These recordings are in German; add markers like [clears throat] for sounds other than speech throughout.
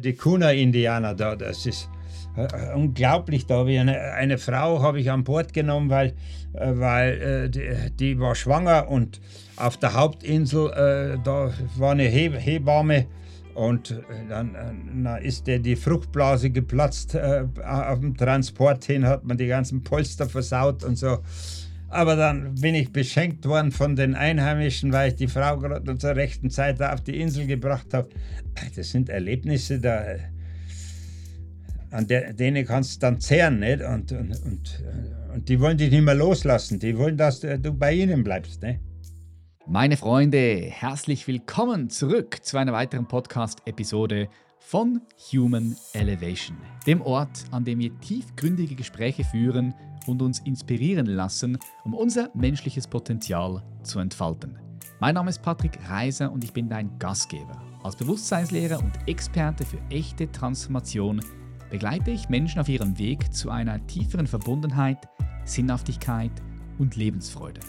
Die Kuna-Indianer da, das ist äh, unglaublich. Da habe ich eine, eine Frau habe ich an Bord genommen, weil, äh, weil äh, die, die, war schwanger und auf der Hauptinsel äh, da war eine He Hebamme und äh, dann, dann, äh, ist der die Fruchtblase geplatzt. auf dem Transport hin hat man die ganzen Polster versaut und so. Aber dann bin ich beschenkt worden von den Einheimischen, weil ich die Frau gerade zur rechten Zeit auf die Insel gebracht habe. Das sind Erlebnisse, da, an der, denen kannst du dann zehren. Nicht? Und, und, und, und die wollen dich nicht mehr loslassen. Die wollen, dass du bei ihnen bleibst. Nicht? Meine Freunde, herzlich willkommen zurück zu einer weiteren Podcast-Episode von Human Elevation, dem Ort, an dem wir tiefgründige Gespräche führen und uns inspirieren lassen, um unser menschliches Potenzial zu entfalten. Mein Name ist Patrick Reiser und ich bin dein Gastgeber. Als Bewusstseinslehrer und Experte für echte Transformation begleite ich Menschen auf ihrem Weg zu einer tieferen Verbundenheit, Sinnhaftigkeit und Lebensfreude.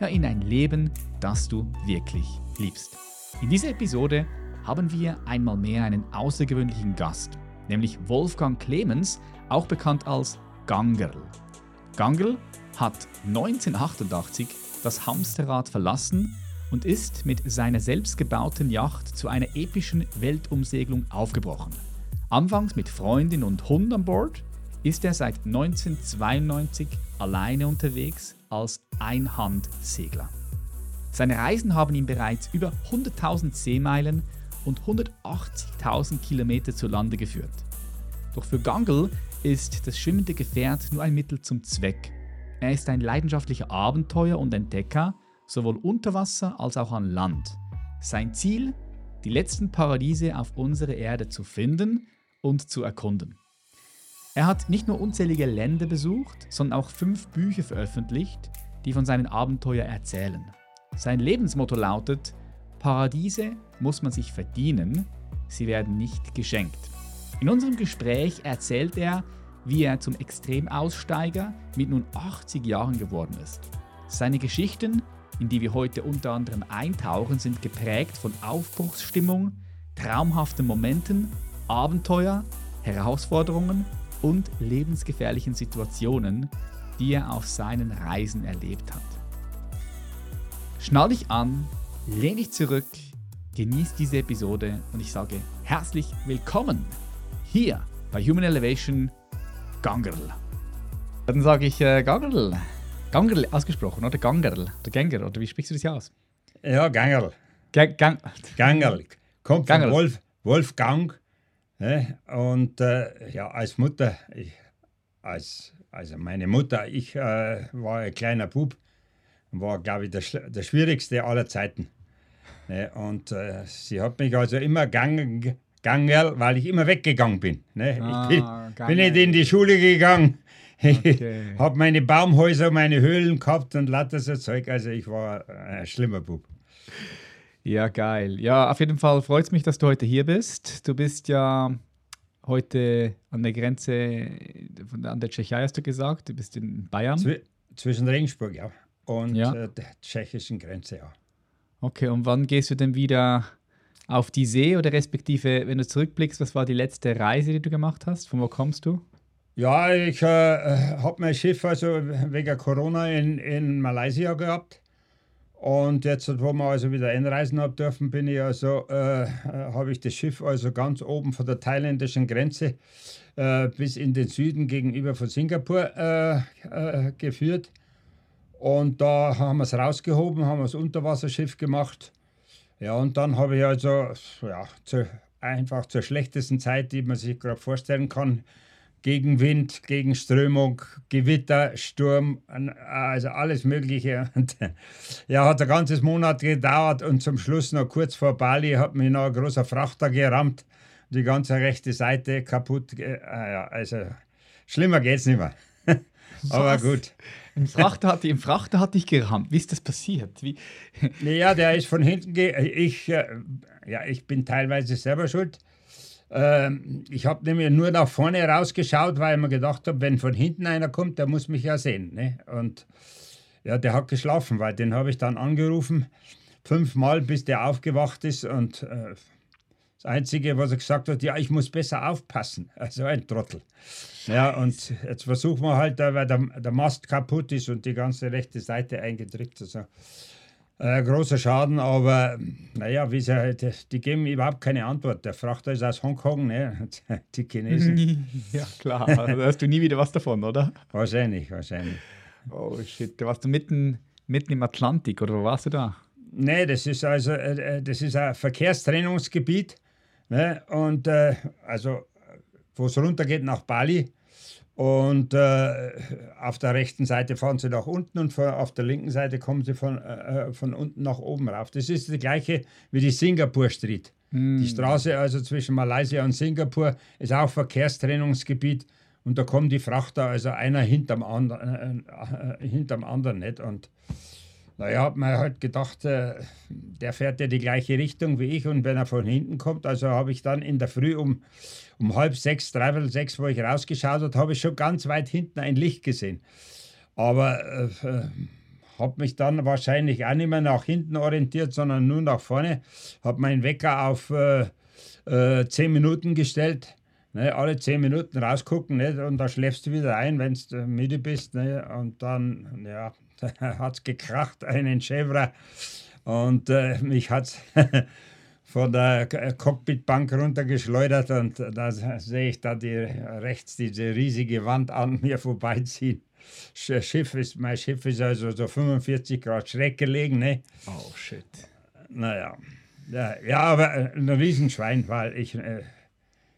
Ja, in ein Leben, das du wirklich liebst. In dieser Episode haben wir einmal mehr einen außergewöhnlichen Gast, nämlich Wolfgang Clemens, auch bekannt als Gangerl. Gangerl hat 1988 das Hamsterrad verlassen und ist mit seiner selbstgebauten Yacht zu einer epischen Weltumsegelung aufgebrochen. Anfangs mit Freundin und Hund an Bord, ist er seit 1992 alleine unterwegs als Einhandsegler. Seine Reisen haben ihm bereits über 100.000 Seemeilen und 180.000 Kilometer zu Lande geführt. Doch für Gangle ist das schwimmende Gefährt nur ein Mittel zum Zweck. Er ist ein leidenschaftlicher Abenteuer und Entdecker, sowohl unter Wasser als auch an Land. Sein Ziel, die letzten Paradiese auf unserer Erde zu finden und zu erkunden. Er hat nicht nur unzählige Länder besucht, sondern auch fünf Bücher veröffentlicht, die von seinen Abenteuern erzählen. Sein Lebensmotto lautet, Paradiese muss man sich verdienen, sie werden nicht geschenkt. In unserem Gespräch erzählt er, wie er zum Extremaussteiger mit nun 80 Jahren geworden ist. Seine Geschichten, in die wir heute unter anderem eintauchen, sind geprägt von Aufbruchsstimmung, traumhaften Momenten, Abenteuer, Herausforderungen und lebensgefährlichen Situationen, die er auf seinen Reisen erlebt hat. Schnall dich an lehn dich zurück, genieß diese Episode und ich sage herzlich willkommen hier bei Human Elevation Gangerl. Dann sage ich äh, Gangerl. Gangerl ausgesprochen, oder Gangerl? Oder Ganger, oder wie sprichst du das hier aus? Ja, Gangerl. Ga Gang Gangerl. Kommt von Wolf, Wolfgang. Ne? Und äh, ja, als Mutter, ich, als, also meine Mutter, ich äh, war ein kleiner Bub war, glaube ich, der, der schwierigste aller Zeiten. Ne? Und äh, sie hat mich also immer gegangen, gegangen, weil ich immer weggegangen bin. Ne? Ah, ich bin, bin, nicht in die Schule gegangen. [laughs] Okay. Habe meine Baumhäuser, meine Höhlen gehabt und lauter so Zeug. Also ich war ein schlimmer Bub. Ja, geil. Ja, auf jeden Fall freut es mich, dass du heute hier bist. Du bist ja heute an der Grenze an der Tschechei, hast du gesagt. Du bist in Bayern. Zw zwischen Regensburg, ja und ja. äh, der tschechischen Grenze, ja. Okay, und wann gehst du denn wieder auf die See oder respektive, wenn du zurückblickst, was war die letzte Reise, die du gemacht hast? Von wo kommst du? Ja, ich äh, habe mein Schiff also wegen Corona in, in Malaysia gehabt. Und jetzt, wo wir also wieder einreisen haben dürfen, bin ich also, äh, habe ich das Schiff also ganz oben von der thailändischen Grenze äh, bis in den Süden gegenüber von Singapur äh, äh, geführt. Und da haben wir es rausgehoben, haben wir Unterwasserschiff gemacht. Ja, und dann habe ich also ja, zu, einfach zur schlechtesten Zeit, die man sich gerade vorstellen kann, gegen Wind, gegen Strömung, Gewitter, Sturm, also alles Mögliche. [laughs] Und, ja, hat ein ganzes Monat gedauert und zum Schluss noch kurz vor Bali hat mich noch ein großer Frachter gerammt, die ganze rechte Seite kaputt. Äh, also schlimmer geht's nicht mehr. [laughs] Aber gut. Im Frachter hat, Im Frachter hat dich gerammt. Wie ist das passiert? Wie? Ja, der ist von hinten. Ich, äh, ja, ich bin teilweise selber schuld. Ähm, ich habe nämlich nur nach vorne rausgeschaut, weil ich mir gedacht habe, wenn von hinten einer kommt, der muss mich ja sehen. Ne? Und ja, der hat geschlafen, weil den habe ich dann angerufen, fünfmal, bis der aufgewacht ist. Und äh, Das Einzige, was er gesagt hat, ja, ich muss besser aufpassen. [laughs] Also ein Trottel. Scheiße. Ja, und jetzt versuchen wir halt, weil der, der Mast kaputt ist und die ganze rechte Seite eingedrückt. Also äh, großer Schaden, aber naja, wie sie halt, die geben überhaupt keine Antwort. Der Frachter ist aus Hongkong, ne? [laughs] die Chinesen. [laughs] ja, klar. Also hast du nie wieder was davon, oder? Wahrscheinlich, wahrscheinlich. Oh shit, da warst du mitten, mitten im Atlantik oder wo warst du da? Nee, das ist also äh, äh das ist ein Verkehrstrennungsgebiet. Ne? Und äh, also, wo es runtergeht nach Bali. Und äh, auf der rechten Seite fahren sie nach unten und von, auf der linken Seite kommen sie von, äh, äh, von unten nach oben rauf. Das ist die gleiche wie die Singapur Street. Mm. Die Straße also zwischen Malaysia und Singapur ist auch Verkehrstrennungsgebiet und da kommen die Frachter, also einer hinterm, andern, äh, hinterm anderen nicht. Und naja, hat man halt gedacht, äh, der fährt ja die gleiche Richtung wie ich und wenn er von hinten kommt, also habe ich dann in der Früh um, um halb sechs, dreiviertel sechs, wo ich rausgeschaut habe, habe ich schon ganz weit hinten ein Licht gesehen. Aber äh, äh habe mich dann wahrscheinlich auch nicht mehr nach hinten orientiert, sondern nur nach vorne. Habe meinen Wecker auf äh, äh, zehn Minuten gestellt. Ne, alle zehn Minuten rausgucken ne, und da schläfst du wieder ein, wenn du müde bist. Ne, und dann, ja, [laughs] hat es gekracht, einen Chevra. Und äh, mich hat es [laughs] von der Cockpitbank runtergeschleudert und da sehe ich da die, rechts diese riesige Wand an [laughs] mir vorbeiziehen. Schiff ist, mein Schiff ist also so 45 Grad schräg gelegen. Ne? Oh shit. Naja. Ja, ja, aber ein Riesenschwein, weil ich, äh,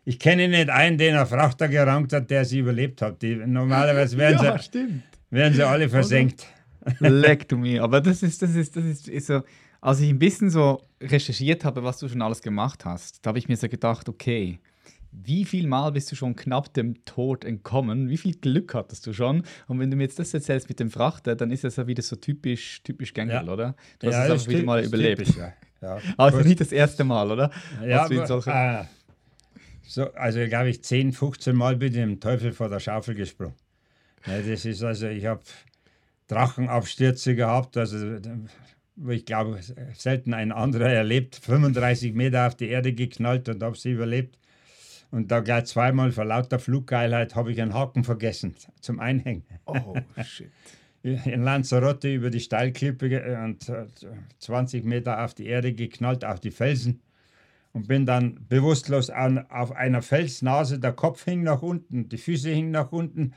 ich kenne nicht einen, den er Frachter gerankt hat, der sie überlebt hat. Die, normalerweise werden, ja, sie, werden sie alle versenkt. Leck du mir. Aber das ist, das ist, das ist, ist so, als ich ein bisschen so recherchiert habe, was du schon alles gemacht hast, da habe ich mir so gedacht, okay, wie viel Mal bist du schon knapp dem Tod entkommen? Wie viel Glück hattest du schon? Und wenn du mir jetzt das erzählst mit dem Frachter, dann ist das ja wieder so typisch, typisch Gängel, ja. oder? Du hast ja, es einfach wieder mal überlebt. Typisch, ja. ja. [laughs] Aber nicht das erste Mal, oder? Ja, aber, äh, so, also glaube ich 10, 15 Mal bin ich dem Teufel vor der Schaufel gesprungen. Ja, das ist also, ich habe Drachenabstürze gehabt, also wo ich glaube, selten ein anderer erlebt. 35 Meter auf die Erde geknallt und habe sie überlebt. Und da gleich zweimal vor lauter Fluggeilheit habe ich einen Haken vergessen zum Einhängen. Oh, [laughs] shit. In Lanzarote über die Steilklippe und 20 Meter auf die Erde geknallt, auf die Felsen. Und bin dann bewusstlos an, auf einer Felsnase, der Kopf hing nach unten, die Füße hingen nach unten.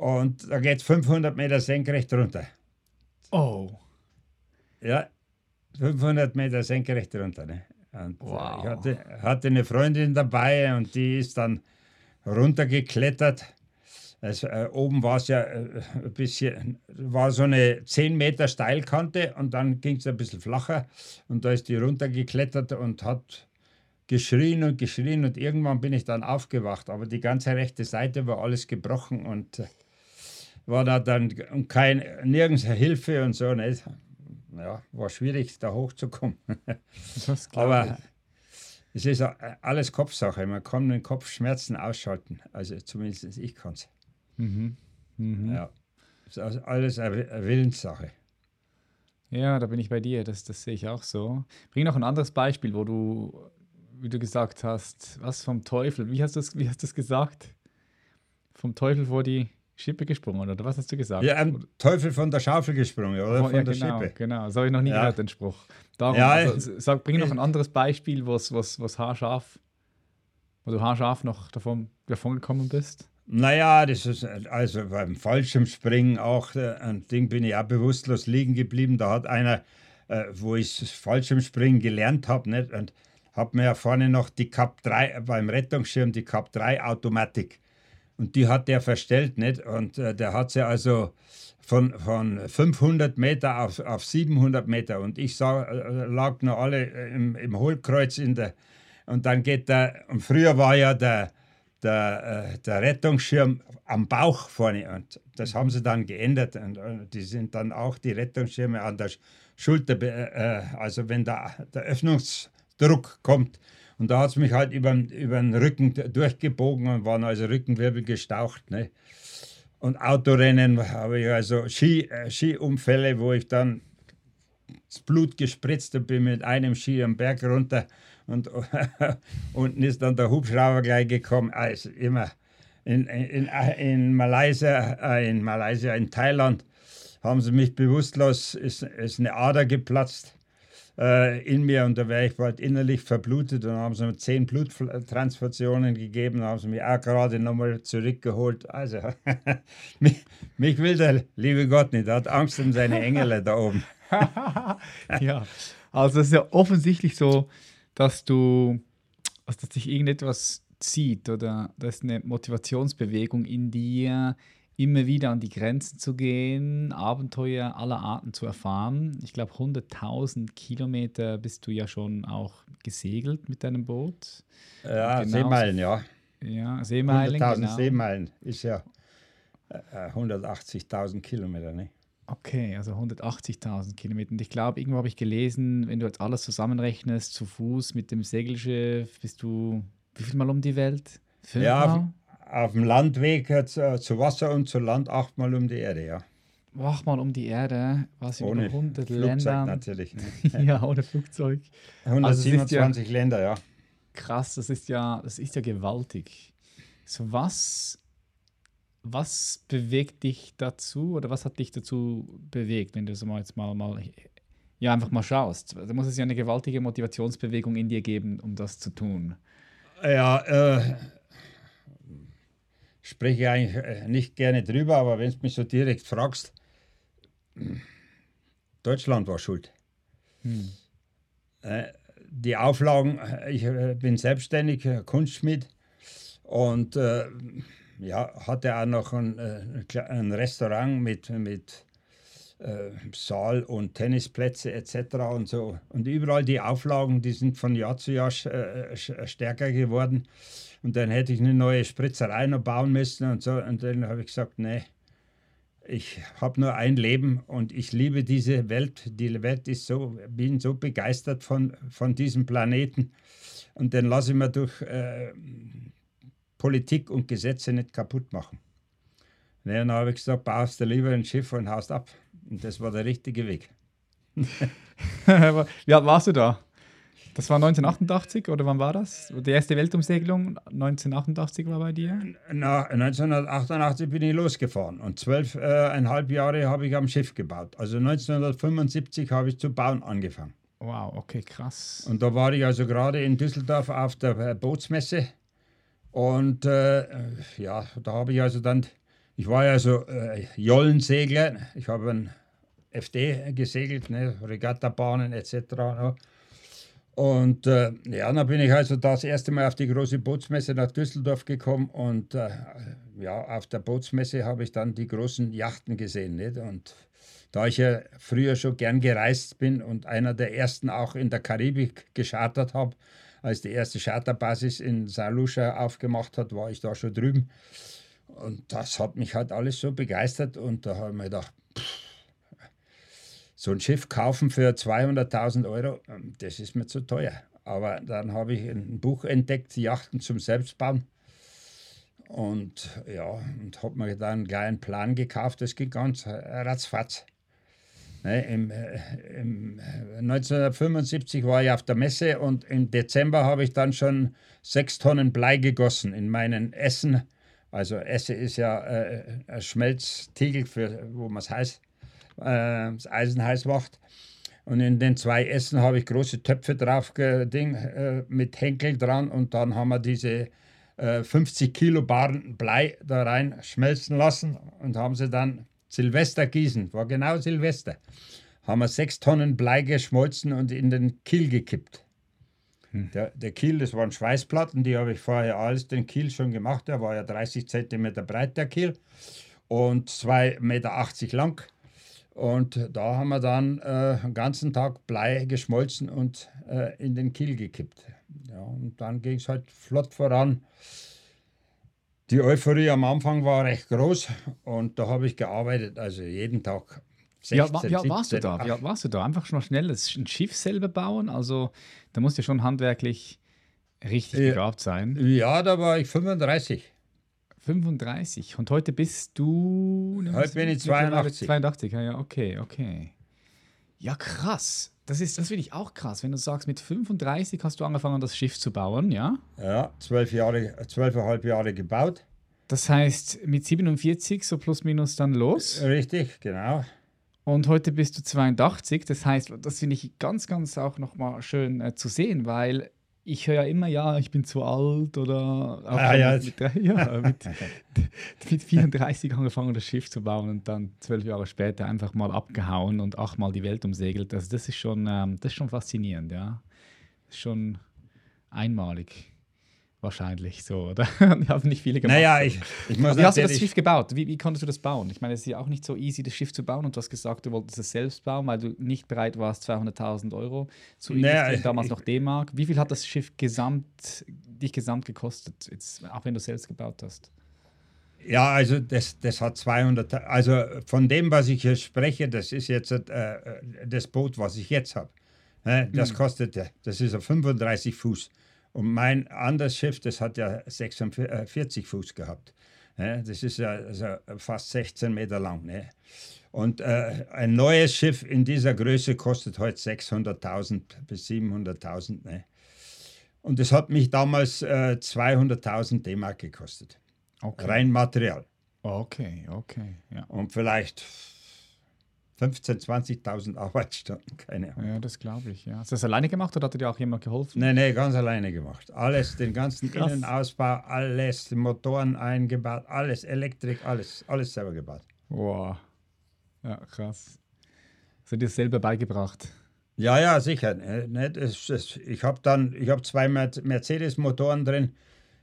Und da geht es 500 Meter senkrecht runter. Oh. Ja, 500 Meter senkrecht runter. Ne? Und äh, wow. ich hatte, hatte eine Freundin dabei und die ist dann runtergeklettert. Also, äh, oben war es ja äh, ein bisschen, war so eine 10 Meter Steilkante und dann ging es ein bisschen flacher und da ist die runtergeklettert und hat geschrien und geschrien und irgendwann bin ich dann aufgewacht, aber die ganze rechte Seite war alles gebrochen und äh, war da dann kein, nirgends Hilfe und so. Nicht? Ja, war schwierig, da hochzukommen. [laughs] Aber es ist alles Kopfsache. Man kann den Kopfschmerzen ausschalten. Also zumindest ich kann es. Mhm. Mhm. Ja. Es ist alles eine Willenssache. Ja, da bin ich bei dir. Das, das sehe ich auch so. Bring noch ein anderes Beispiel, wo du, wie du gesagt hast, was vom Teufel, wie hast du das gesagt? Vom Teufel vor die Schippe gesprungen, oder was hast du gesagt? Ja, ein Teufel von der Schaufel gesprungen, oder? Von ja, der genau, Schippe. Genau, das habe ich noch nie ja. gehört, den Spruch. Darum, ja, also, sag, bring noch [laughs] ein anderes Beispiel, was, was, was haarscharf, wo du haarscharf noch davon, davon gekommen bist. Naja, das ist also beim Fallschirmspringen auch äh, ein Ding, bin ich auch bewusstlos liegen geblieben. Da hat einer, äh, wo ich Fallschirmspringen gelernt habe, nicht, und habe mir ja vorne noch die Cup 3 beim Rettungsschirm, die Cup 3 Automatik und die hat der verstellt, nicht? Und äh, der hat sie also von, von 500 Meter auf, auf 700 Meter. Und ich sah, äh, lag noch alle im, im Hohlkreuz in der. Und dann geht der. Und früher war ja der, der, äh, der Rettungsschirm am Bauch vorne. Und das haben sie dann geändert. Und, und die sind dann auch die Rettungsschirme an der Schulter. Äh, also wenn der, der Öffnungsdruck kommt, und da hat es mich halt über, über den Rücken durchgebogen und waren also Rückenwirbel gestaucht. Ne? Und Autorennen habe ich also Ski, äh, Skiunfälle, wo ich dann das Blut gespritzt bin mit einem Ski am Berg runter Und [laughs] unten ist dann der Hubschrauber gleich gekommen. Also immer in, in, in, Malaysia, äh, in Malaysia, in Thailand haben sie mich bewusstlos, ist, ist eine Ader geplatzt äh, in mir und da wäre ich bald innerlich verblutet und haben sie mir zehn Bluttransfusionen gegeben, haben sie mich auch gerade nochmal zurückgeholt. Also, [laughs] mich, mich, will der liebe Gott nicht, er hat Angst um seine Engel da oben. [laughs] ja, also es ist ja offensichtlich so, dass du, also dass dich irgendetwas zieht oder da ist eine Motivationsbewegung in dir, immer wieder an die Grenzen zu gehen, Abenteuer aller Arten zu erfahren. Ich glaube, 100.000 Kilometer bist du ja schon auch gesegelt mit deinem Boot. Ja, genau Seemeilen, ja. Ja, Seemeilen. 100.000 genau. Seemeilen ist ja äh, 180.000 Kilometer, ne? Okay, also 180.000 Kilometer. Und ich glaube, irgendwo habe ich gelesen, wenn du jetzt alles zusammenrechnest, zu Fuß mit dem Segelschiff, bist du wie viel Mal um die Welt? Fünfmal? Ja, auf dem Landweg zu, zu, Wasser und zu Land achtmal um die Erde, ja. Achtmal um die Erde, was in ohne 100 Flugzeug Ländern. natürlich. [laughs] ja, ohne Flugzeug. 127 also ja Länder, ja. Krass, das ist ja, das ist ja gewaltig. So was, was bewegt dich dazu oder was hat dich dazu bewegt, wenn du so mal jetzt mal, mal ja, einfach mal schaust? Da muss es ja eine gewaltige Motivationsbewegung in dir geben, um das zu tun. Ja, äh, spreche ich eigentlich äh, nicht gerne drüber, aber wenn du mich so direkt fragst, Deutschland war schuld. Hm. Äh, die Auflagen, äh, ich bin selbstständig, Kunstschmied und äh, ja, hatte auch noch ein, ein Restaurant mit, mit äh, Saal und Tennisplätze etc. und so. Und überall die Auflagen, die sind von Jahr zu Jahr stärker geworden. Und dann hätte ich eine neue Spritzerei noch bauen müssen und so. Und dann habe ich gesagt, nee, ich habe nur ein Leben und ich liebe diese Welt. Die Welt ist so, bin so begeistert von, von diesem Planeten. Und den lasse ich mir durch äh, Politik und Gesetze nicht kaputt machen. Und dann habe ich gesagt, baust du lieber ein Schiff und haust ab. Und das war der richtige Weg. [laughs] Wie alt warst du da? Das war 1988 oder wann war das? Die erste Weltumsegelung 1988 war bei dir? Na, 1988 bin ich losgefahren und zwölfeinhalb äh, Jahre habe ich am Schiff gebaut. Also 1975 habe ich zu bauen angefangen. Wow, okay, krass. Und da war ich also gerade in Düsseldorf auf der äh, Bootsmesse und äh, ja, da habe ich also dann, ich war ja so äh, Jollensegler, ich habe ein FD gesegelt, ne, Regattabahnen etc. Und äh, ja, dann bin ich also das erste Mal auf die große Bootsmesse nach Düsseldorf gekommen und äh, ja, auf der Bootsmesse habe ich dann die großen Yachten gesehen. Nicht? Und da ich ja früher schon gern gereist bin und einer der ersten auch in der Karibik geschartert habe, als die erste Charterbasis in St. Lucia aufgemacht hat, war ich da schon drüben. Und das hat mich halt alles so begeistert und da habe ich mir gedacht, pff, so ein Schiff kaufen für 200.000 Euro, ähm, das ist mir zu teuer. Aber dann habe ich ein Buch entdeckt, Yachten zum Selbstbauen. Und ja, und habe mir dann gleich einen Plan gekauft, das ging ganz ratzfatz. Ne, im, äh, im 1975 äh, war ich auf der Messe und im Dezember habe ich dann schon sechs Tonnen Blei gegossen in meinen Essen. Also Esse ist ja äh, ein Schmelztiegel, für, wo man es heißt äh, das Eisen heiß macht. Und in den zwei Essen habe ich große Töpfe drauf Ding, äh, mit Henkel dran und dann haben wir diese äh, 50 Kilo Baren Blei da rein schmelzen lassen und haben sie dann Silvester gießen, war genau Silvester, haben wir sechs Tonnen Blei geschmolzen und in den Kiel gekippt. Hm. Der, der Kiel, das waren Schweißplatten, die habe ich vorher alles den Kiel schon gemacht, der war ja 30 Zentimeter breit, der Kiel, und 2,80 Meter lang. Und da haben wir dann äh, den ganzen Tag Blei geschmolzen und äh, in den Kiel gekippt. Ja, und dann ging es halt flott voran. Die Euphorie am Anfang war recht groß und da habe ich gearbeitet, also jeden Tag. 16, ja, wa, ja warst du da? Ja, warst du da? Einfach schon mal schnell ein Schiff selber bauen? Also da musst du schon handwerklich richtig begabt sein. Ja, da war ich 35. 35. Und heute bist du. Heute bin ich 82. 82, ja, ja, okay, okay. Ja, krass. Das ist, das finde ich auch krass, wenn du sagst, mit 35 hast du angefangen, das Schiff zu bauen, ja? Ja, zwölf Jahre, zwölfeinhalb Jahre gebaut. Das heißt, mit 47 so plus minus dann los. Richtig, genau. Und heute bist du 82. Das heißt, das finde ich ganz, ganz auch nochmal schön äh, zu sehen, weil ich höre ja immer, ja, ich bin zu alt oder Ah, ja. mit, ja, [laughs] mit, mit 34 angefangen, das Schiff zu bauen und dann zwölf Jahre später einfach mal abgehauen und achtmal die Welt umsegelt. Also das ist schon, ähm, das ist schon faszinierend, ja. Das ist schon einmalig. Wahrscheinlich so, oder? [laughs] Ich habe nicht viele gemacht. Naja, ich, ich muss wie hast du das Schiff gebaut? Wie, wie konntest du das bauen? Ich meine, es ist ja auch nicht so easy, das Schiff zu bauen. Und du hast gesagt, du wolltest es selbst bauen, weil du nicht bereit warst, 200.000 Euro zu Naja, investieren, damals ich- noch D-Mark. Wie viel hat das Schiff gesamt, dich gesamt gekostet, jetzt, auch wenn du es selbst gebaut hast? Ja, also das, das hat 200, also von dem, was ich hier spreche, das ist jetzt äh, das Boot, was ich jetzt habe. Das kostet, äh, das ist auf 35 Fuß. Und mein anderes Schiff, das hat ja 46 Fuß gehabt. Ne? Das ist ja also fast 16 Meter lang. Ne? Und äh, ein neues Schiff in dieser Größe kostet heute 600.000 bis 700.000. Ne? Und das hat mich damals äh, 200.000 D-Mark gekostet. Okay. Rein Material. Okay, okay, ja. Und vielleicht 15.000, 20.000 Arbeitsstunden, keine Ahnung. Ja, das glaube ich, ja. Hast du das alleine gemacht oder hat dir auch jemand geholfen? Nee, nee, ganz alleine gemacht. Alles, den ganzen. Innenausbau, alles, die Motoren eingebaut, alles, Elektrik, alles, alles selber gebaut. Wow. Ja, krass. Hast du dir selber beigebracht? Ja, ja, sicher. ne, das, das, ich habe dann, ich habe zwei Mer- Mercedes-Motoren drin.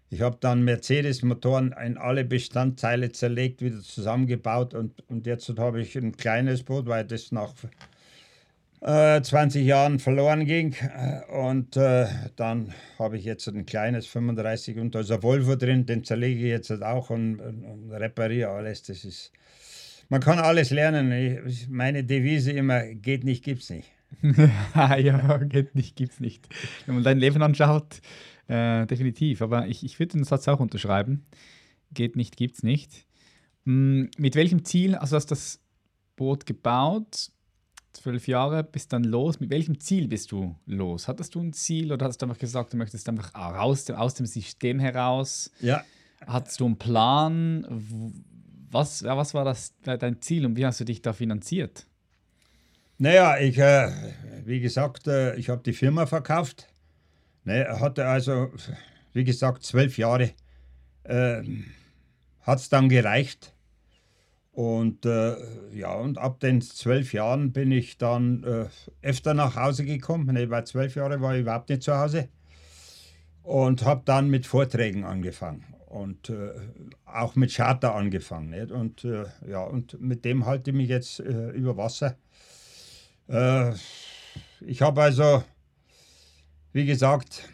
Ich habe dann Mercedes-Motoren in alle Bestandteile zerlegt, wieder zusammengebaut und, und jetzt habe ich ein kleines Boot, weil das nach äh, 20 Jahren verloren ging. Äh, Und äh, dann habe ich jetzt ein kleines 35 und da ist ein Volvo drin, den zerlege ich jetzt auch und, und, und repariere alles. Das ist, man kann alles lernen. Ich, meine Devise immer, geht nicht, gibt's nicht. [laughs] ja, geht nicht, gibt's nicht. Wenn man dein Leben anschaut, äh, definitiv. Aber ich, ich würde den Satz auch unterschreiben. Geht nicht, gibt's nicht. Hm, mit welchem Ziel, also hast das Boot gebaut, zwölf Jahre, bist dann los. Mit welchem Ziel bist du los? Hattest du ein Ziel oder hast du einfach gesagt, du möchtest einfach raus, aus dem System heraus? Ja, Hattest du einen Plan? Was, was war das, de- dein Ziel und wie hast du dich da finanziert? Naja, ich, äh, wie gesagt, äh, ich habe die Firma verkauft. Ne, hatte also, wie gesagt, zwölf Jahre. Äh, Hat es dann gereicht. Und äh, ja, und ab den zwölf Jahren bin ich dann äh, öfter nach Hause gekommen. Ne, bei zwölf Jahren war ich überhaupt nicht zu Hause. Und habe dann mit Vorträgen angefangen. Und äh, auch mit Charter angefangen. Nicht? Und äh, ja, und mit dem halte ich mich jetzt äh, über Wasser. Äh, ich habe also, wie gesagt,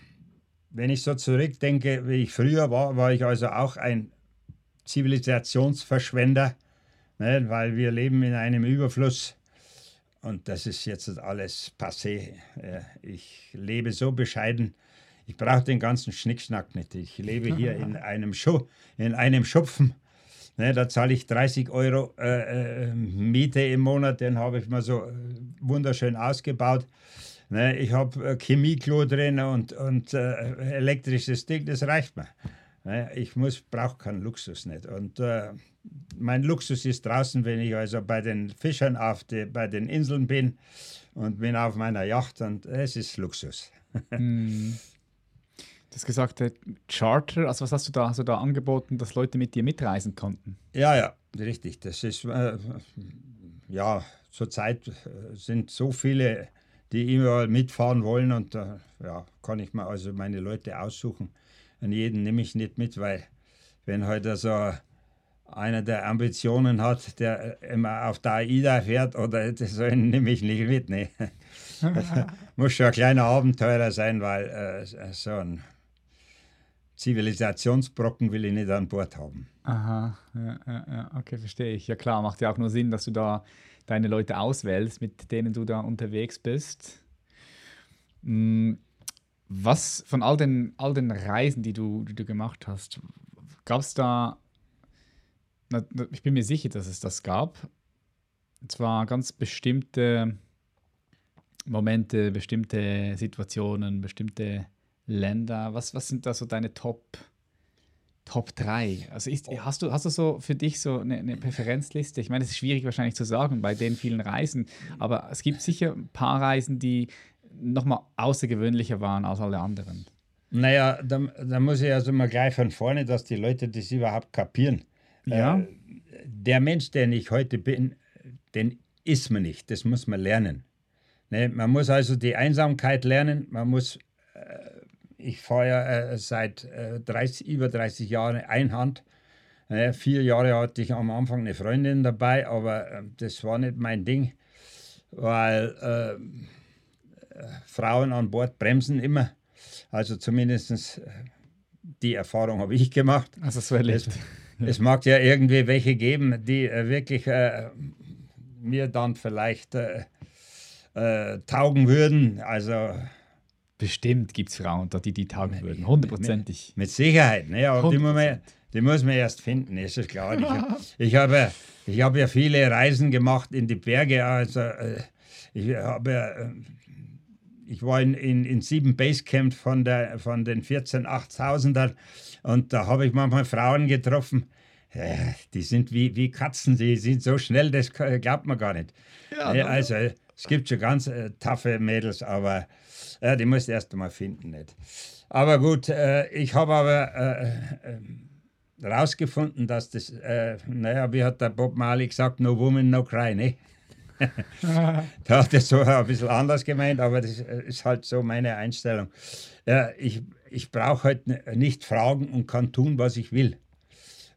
wenn ich so zurückdenke, wie ich früher war, war ich also auch ein Zivilisationsverschwender, ne, weil wir leben in einem Überfluss und das ist jetzt alles passé. Ich lebe so bescheiden. Ich brauche den ganzen Schnickschnack nicht. Ich lebe hier in [laughs] einem, Schu in einem Schupfen. Ne, da zahle ich 30 Euro äh, äh, Miete im Monat, den habe ich mal so äh, wunderschön ausgebaut. Ne, ich habe äh, Chemieklo drin und, und äh, elektrisches Ding, das reicht mir. Ne, ich muss, brauche keinen Luxus nicht. Und äh, mein Luxus ist draußen, wenn ich also bei den Fischern auf die, bei den Inseln bin und bin auf meiner Yacht und es ist Luxus. [laughs] Hm. Du hast gesagt, äh, Charter, also was hast du da, hast du da angeboten, dass Leute mit dir mitreisen konnten? Ja, ja, richtig. Das ist, äh, ja, zurzeit äh, sind so viele, die immer mitfahren wollen und äh, ja, kann ich mir also meine Leute aussuchen. Und jeden nehme ich nicht mit, weil wenn heute so einer der Ambitionen hat, der immer auf der AIDA fährt oder [laughs] so, einen nehme ich nicht mit. Ne. [laughs] Muss schon ein kleiner Abenteurer sein, weil äh, so ein Zivilisationsbrocken will ich nicht an Bord haben. Aha, ja, ja, okay, verstehe ich. Ja klar, macht ja auch nur Sinn, dass du da deine Leute auswählst, mit denen du da unterwegs bist. Hm, Was von all den, all den Reisen, die du, die du gemacht hast, gab es da, na, ich bin mir sicher, dass es das gab, und zwar ganz bestimmte Momente, bestimmte Situationen, bestimmte Länder? Was, was sind da so deine Top, Top 3? Also ist, hast, du, hast du so für dich so eine, eine Präferenzliste? Ich meine, es ist schwierig wahrscheinlich zu sagen bei den vielen Reisen, aber es gibt sicher ein paar Reisen, die nochmal außergewöhnlicher waren als alle anderen. Naja, da, da muss ich also mal gleich von vorne, dass die Leute das überhaupt kapieren. Ja. Äh, der Mensch, der ich heute bin, den ist man nicht. Das muss man lernen. Ne? Man muss also die Einsamkeit lernen. Man muss, äh, ich fahre ja äh, seit äh, 30, über 30 Jahren Einhand. Ne? Vier Jahre hatte ich am Anfang eine Freundin dabei, aber äh, das war nicht mein Ding, weil äh, Frauen an Bord bremsen immer. Also zumindest äh, die Erfahrung habe ich gemacht. Also so erlebt. Es, es mag ja irgendwie welche geben, die äh, wirklich äh, mir dann vielleicht äh, äh, taugen würden. Also Bestimmt gibt es Frauen, die die taugen würden. Hundertprozentig. mit Sicherheit. Ne? Aber die muss, man, die muss man erst finden, ist es klar. Ich, ich habe ich hab ja viele Reisen gemacht in die Berge. Also äh, ich habe äh, ich war in, in, in sieben Basecamps von, der, von den 14 8000er und da habe ich manchmal Frauen getroffen. Die sind wie, wie Katzen, die sind so schnell, das glaubt man gar nicht. Ja, ja, also es gibt schon ganz äh, taffe Mädels, aber äh, die musst du erst einmal finden. Nicht? Aber gut, äh, ich habe aber äh, rausgefunden, dass das, äh, naja, wie hat der Bob Marley gesagt, no woman, no cry, ne? [laughs] da hat er so ein bisschen anders gemeint, aber das ist halt so meine Einstellung. Ja, ich ich brauche halt nicht fragen und kann tun, was ich will.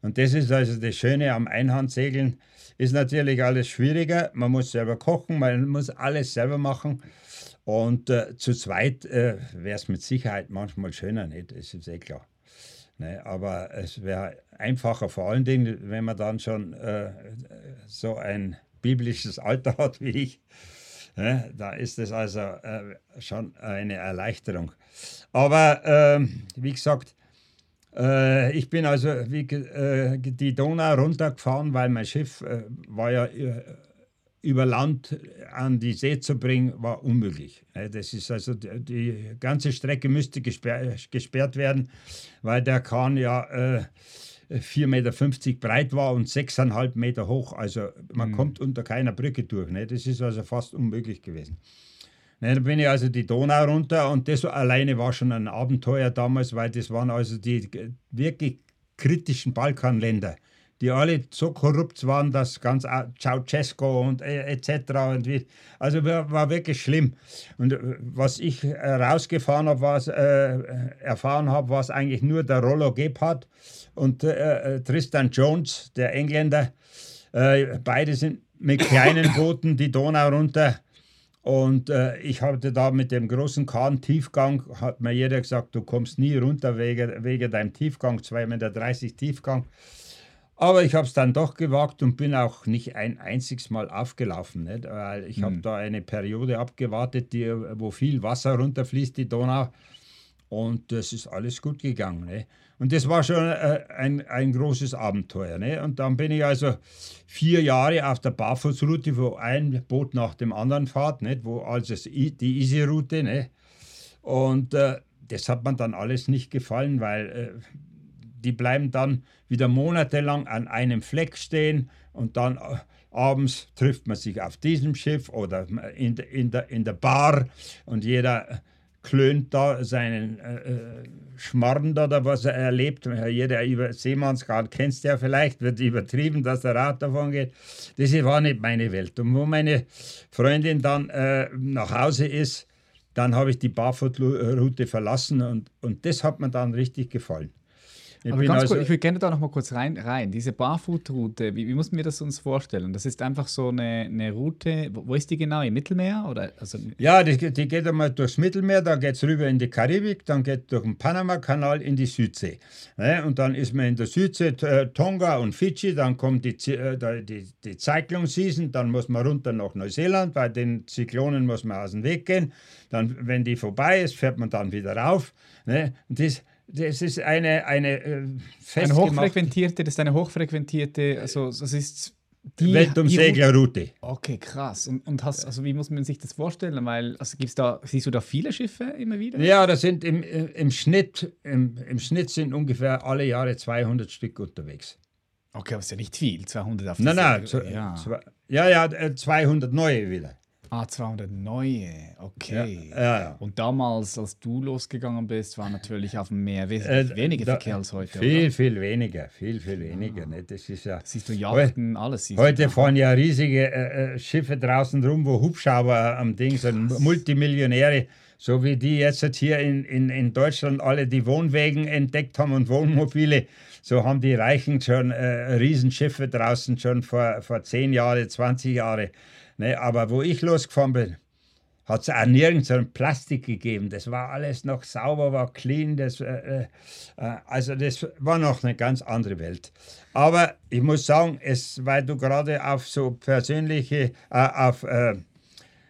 Und das ist also das Schöne am Einhandsegeln. Ist natürlich alles schwieriger. Man muss selber kochen, man muss alles selber machen. Und äh, zu zweit äh, wäre es mit Sicherheit manchmal schöner, nicht? Das ist eh klar. Ne? Aber es wäre einfacher, vor allen Dingen, wenn man dann schon äh, so ein biblisches Alter hat wie ich, ja, da ist es also äh, schon eine Erleichterung. Aber äh, wie gesagt, äh, ich bin also wie, äh, die Donau runtergefahren, weil mein Schiff äh, war ja äh, über Land an die See zu bringen, war unmöglich. Das ist also die, ganze Strecke müsste gesperrt, gesperrt werden, weil der Kahn ja 4,50 Meter breit war und 6,5 Meter hoch. Also man mhm. kommt unter keiner Brücke durch. Ne? Das ist also fast unmöglich gewesen. Ne, dann bin ich also die Donau runter und das alleine war schon ein Abenteuer damals, weil das waren also die wirklich kritischen Balkanländer, die alle so korrupt waren, dass ganz Ceausescu und äh, etc. Und wie, also war wirklich schlimm. Und äh, was ich herausgefahren habe, was äh, erfahren habe, was eigentlich nur der Rollo Gebhardt und äh, äh, Tristan Jones, der Engländer. Äh, beide sind mit kleinen [coughs] Booten die Donau runter. Und äh, ich hatte da mit dem großen Kahn Tiefgang, hat mir jeder gesagt, du kommst nie runter wegen, wegen deinem Tiefgang, 2,30 Meter Tiefgang. Aber ich habe es dann doch gewagt und bin auch nicht ein einziges Mal aufgelaufen, nicht? weil ich mhm. habe da eine Periode abgewartet, die, wo viel Wasser runterfließt, die Donau. Und das ist alles gut gegangen. Ne? Und das war schon äh, ein, ein großes Abenteuer. Ne? Und dann bin ich also vier Jahre auf der Barfußroute, wo ein Boot nach dem anderen fährt, nicht? wo also die Easy-Route. Ne? Und äh, das hat man dann alles nicht gefallen, weil äh, die bleiben dann wieder monatelang an einem Fleck stehen und dann äh, abends trifft man sich auf diesem Schiff oder in, in, der, in der Bar und jeder klönt da seinen äh, äh Schmarrn da, da, was er erlebt. Jeder über Seemannsgrad kennst ja vielleicht, wird übertrieben, dass der Rad davon geht. Das war nicht meine Welt. Und wo meine Freundin dann äh, nach Hause ist, dann habe ich die Barfoot-Route verlassen und, und das hat mir dann richtig gefallen. Ich Aber ganz also, kurz, ich würde gerne da noch mal kurz rein. rein. Diese Barfoot-Route, wie, wie muss wir das uns vorstellen? Das ist einfach so eine, eine Route, wo, wo ist die genau? Im Mittelmeer? Oder, also ja, die, die geht einmal durchs Mittelmeer, dann geht es rüber in die Karibik, dann geht durch den Panama-Kanal in die Südsee. Ne? Und dann ist man in der Südsee, äh, Tonga und Fidschi, dann kommt die, äh, die, die Cyclone-Season, dann muss man runter nach Neuseeland, bei den Zyklonen muss man aus dem Weg gehen. Dann, wenn die vorbei ist, fährt man dann wieder rauf. Ne? Und das das ist eine, eine äh, eine hochfrequentierte, das ist eine hochfrequentierte, also das ist Die- Weltumseglerroute. Okay, krass. Und, und hast, also wie muss man sich das vorstellen? Weil, also gibt's da, siehst du da viele Schiffe immer wieder? Ja, das sind im, im, Schnitt, im, im Schnitt sind ungefähr alle Jahre 200 Stück unterwegs. Okay, aber ist ja nicht viel, 200 auf Nein, nein, ja. zwei- ja, ja, äh, 200 neue wieder. Ah, 200 neue, okay. Ja, ja. Und damals, als du losgegangen bist, war natürlich auf dem Meer wesentlich Äh, weniger da- Verkehr als heute, Viel, oder? viel weniger, viel, viel weniger. Ne? Das ist ja, Siehst du Yachten, alles siehst heute du. fahren ja riesige äh, äh, Schiffe draußen rum, wo Hubschrauber am Ding sind, Multimillionäre, so wie die jetzt hier in, in, in Deutschland alle die Wohnwegen entdeckt haben und Wohnmobile. So haben die Reichen schon äh, Riesenschiffe draußen schon vor, vor 10 Jahren, 20 Jahren. Ne? Aber wo ich losgefahren bin, hat es auch nirgends so ein Plastik gegeben. Das war alles noch sauber, war clean. Das, äh, äh, also das war noch eine ganz andere Welt. Aber ich muss sagen, es, weil du gerade auf so persönliche, äh, auf äh,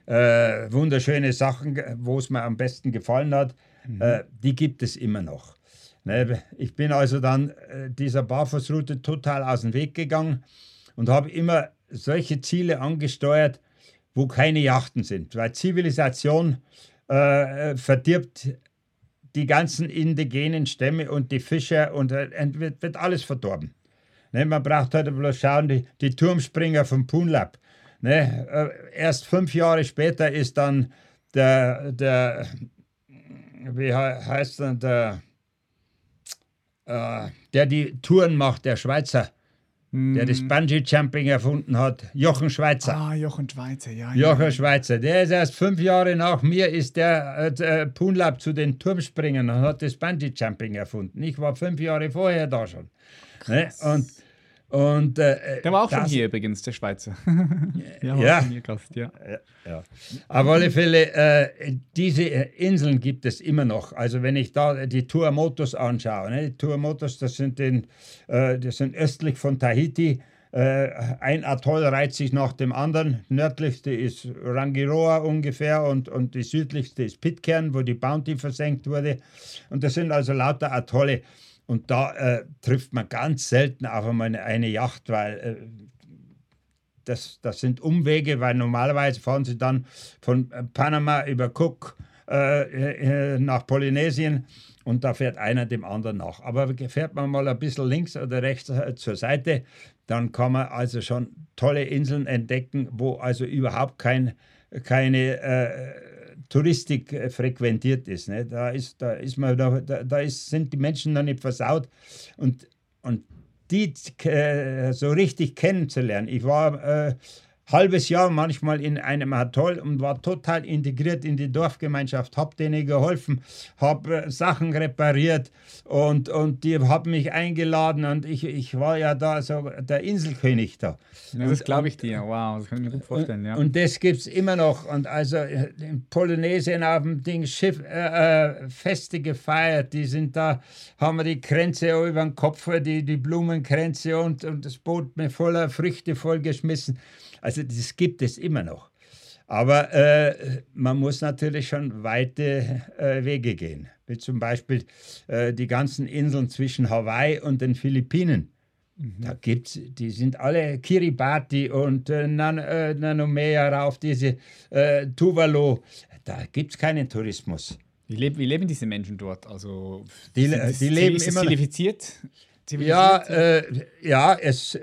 äh, wunderschöne Sachen, wo es mir am besten gefallen hat, äh, die gibt es immer noch. Ne, ich bin also dann äh, dieser Barfußroute total aus dem Weg gegangen und habe immer solche Ziele angesteuert, wo keine Yachten sind, weil Zivilisation äh, verdirbt die ganzen indigenen Stämme und die Fischer und äh, wird, wird alles verdorben. Ne, man braucht heute bloß schauen, die, die Turmspringer vom Punlap. Ne, äh, erst fünf Jahre später ist dann der, der wie he- heißt denn der, äh, der die Touren macht, der Schweizer, der das Bungee-Jumping erfunden hat, Jochen Schweizer. Ah, Jochen Schweizer, ja. ja. Jochen Schweizer, der ist erst fünf Jahre nach mir, ist der äh, äh, Punlap zu den Turmspringen und hat das Bungee-Jumping erfunden. Ich war fünf Jahre vorher da schon. Ne? Und, und, äh, Der war auch schon das- hier übrigens, der Schweizer. [laughs] ja, war Ja. schon hier Gast, ja. Ja. Auf alle Fälle, äh, diese äh, Inseln gibt es immer noch. Also wenn ich da die Tuamotus anschaue, ne? die Tuamotus, das sind, den, äh, das sind östlich von Tahiti. Äh, ein Atoll reiht sich nach dem anderen. Nördlichste ist Rangiroa ungefähr und, und die südlichste ist Pitcairn, wo die Bounty versenkt wurde. Und das sind also lauter Atolle. Und da äh, trifft man ganz selten auf einmal eine, Yacht, weil äh, das, das sind Umwege, weil normalerweise fahren sie dann von äh, Panama über Cook äh, äh, nach Polynesien und da fährt einer dem anderen nach. Aber fährt man mal ein bisschen links oder rechts äh, zur Seite, dann kann man also schon tolle Inseln entdecken, wo also überhaupt kein, keine Touristik äh, frequentiert ist. Ne? Da, ist, da, ist man, da, da ist, sind die Menschen noch nicht versaut und, und die äh, so richtig kennenzulernen. Ich war äh, halbes Jahr manchmal in einem Atoll und war total integriert in die Dorfgemeinschaft, habe denen geholfen, habe äh, Sachen repariert und, und die haben mich eingeladen und ich, ich war ja da so der Inselkönig da. ja das glaube ich dir. Wow, das kann ich mir gut vorstellen, ja. Und das gibt es immer noch. Und also äh, in Polynesien auf dem Ding Schiff, äh, äh, Feste gefeiert. Die sind da, haben wir die Kränze über den Kopf, die, die Blumenkränze und, und das Boot mit voller Früchte vollgeschmissen. Also das gibt es immer noch. Aber äh, man muss natürlich schon weite äh, Wege gehen. Wie zum Beispiel äh, die ganzen Inseln zwischen Hawaii und den Philippinen. Da gibt's, die sind alle Kiribati und äh, Nan, äh, Nanomea rauf, diese äh, Tuvalu. Da gibt es keinen Tourismus. Wie, leb, wie leben diese Menschen dort? Also, Die- die leben immer- zivilifiziert? Ja, Zivilisiert? äh, ja, es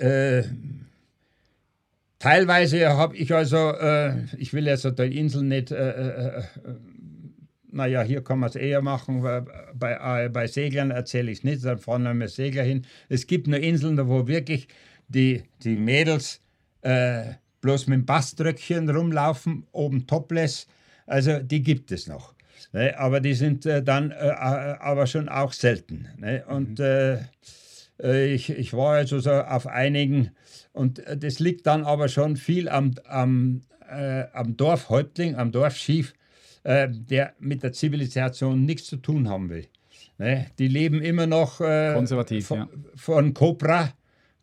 teilweise habe ich also, äh, ich will also die Insel nicht, äh, äh, äh, naja, hier kann man es eher machen, bei, äh, bei Seglern erzähle ich es nicht, dann fahren wir mit Segler hin. Es gibt nur Inseln, wo wirklich die, die Mädels äh, bloß mit dem Baströckchen rumlaufen, oben topless, also die gibt es noch. Ne? Aber die sind äh, dann äh, äh, aber schon auch selten. Ne? Und äh, äh, ich, ich war also so auf einigen und äh, das liegt dann aber schon viel am, am, äh, am Dorfhäuptling, am Dorfschief, äh, der mit der Zivilisation nichts zu tun haben will. Ne? Die leben immer noch äh, Konservativ, von, ja. von Copra.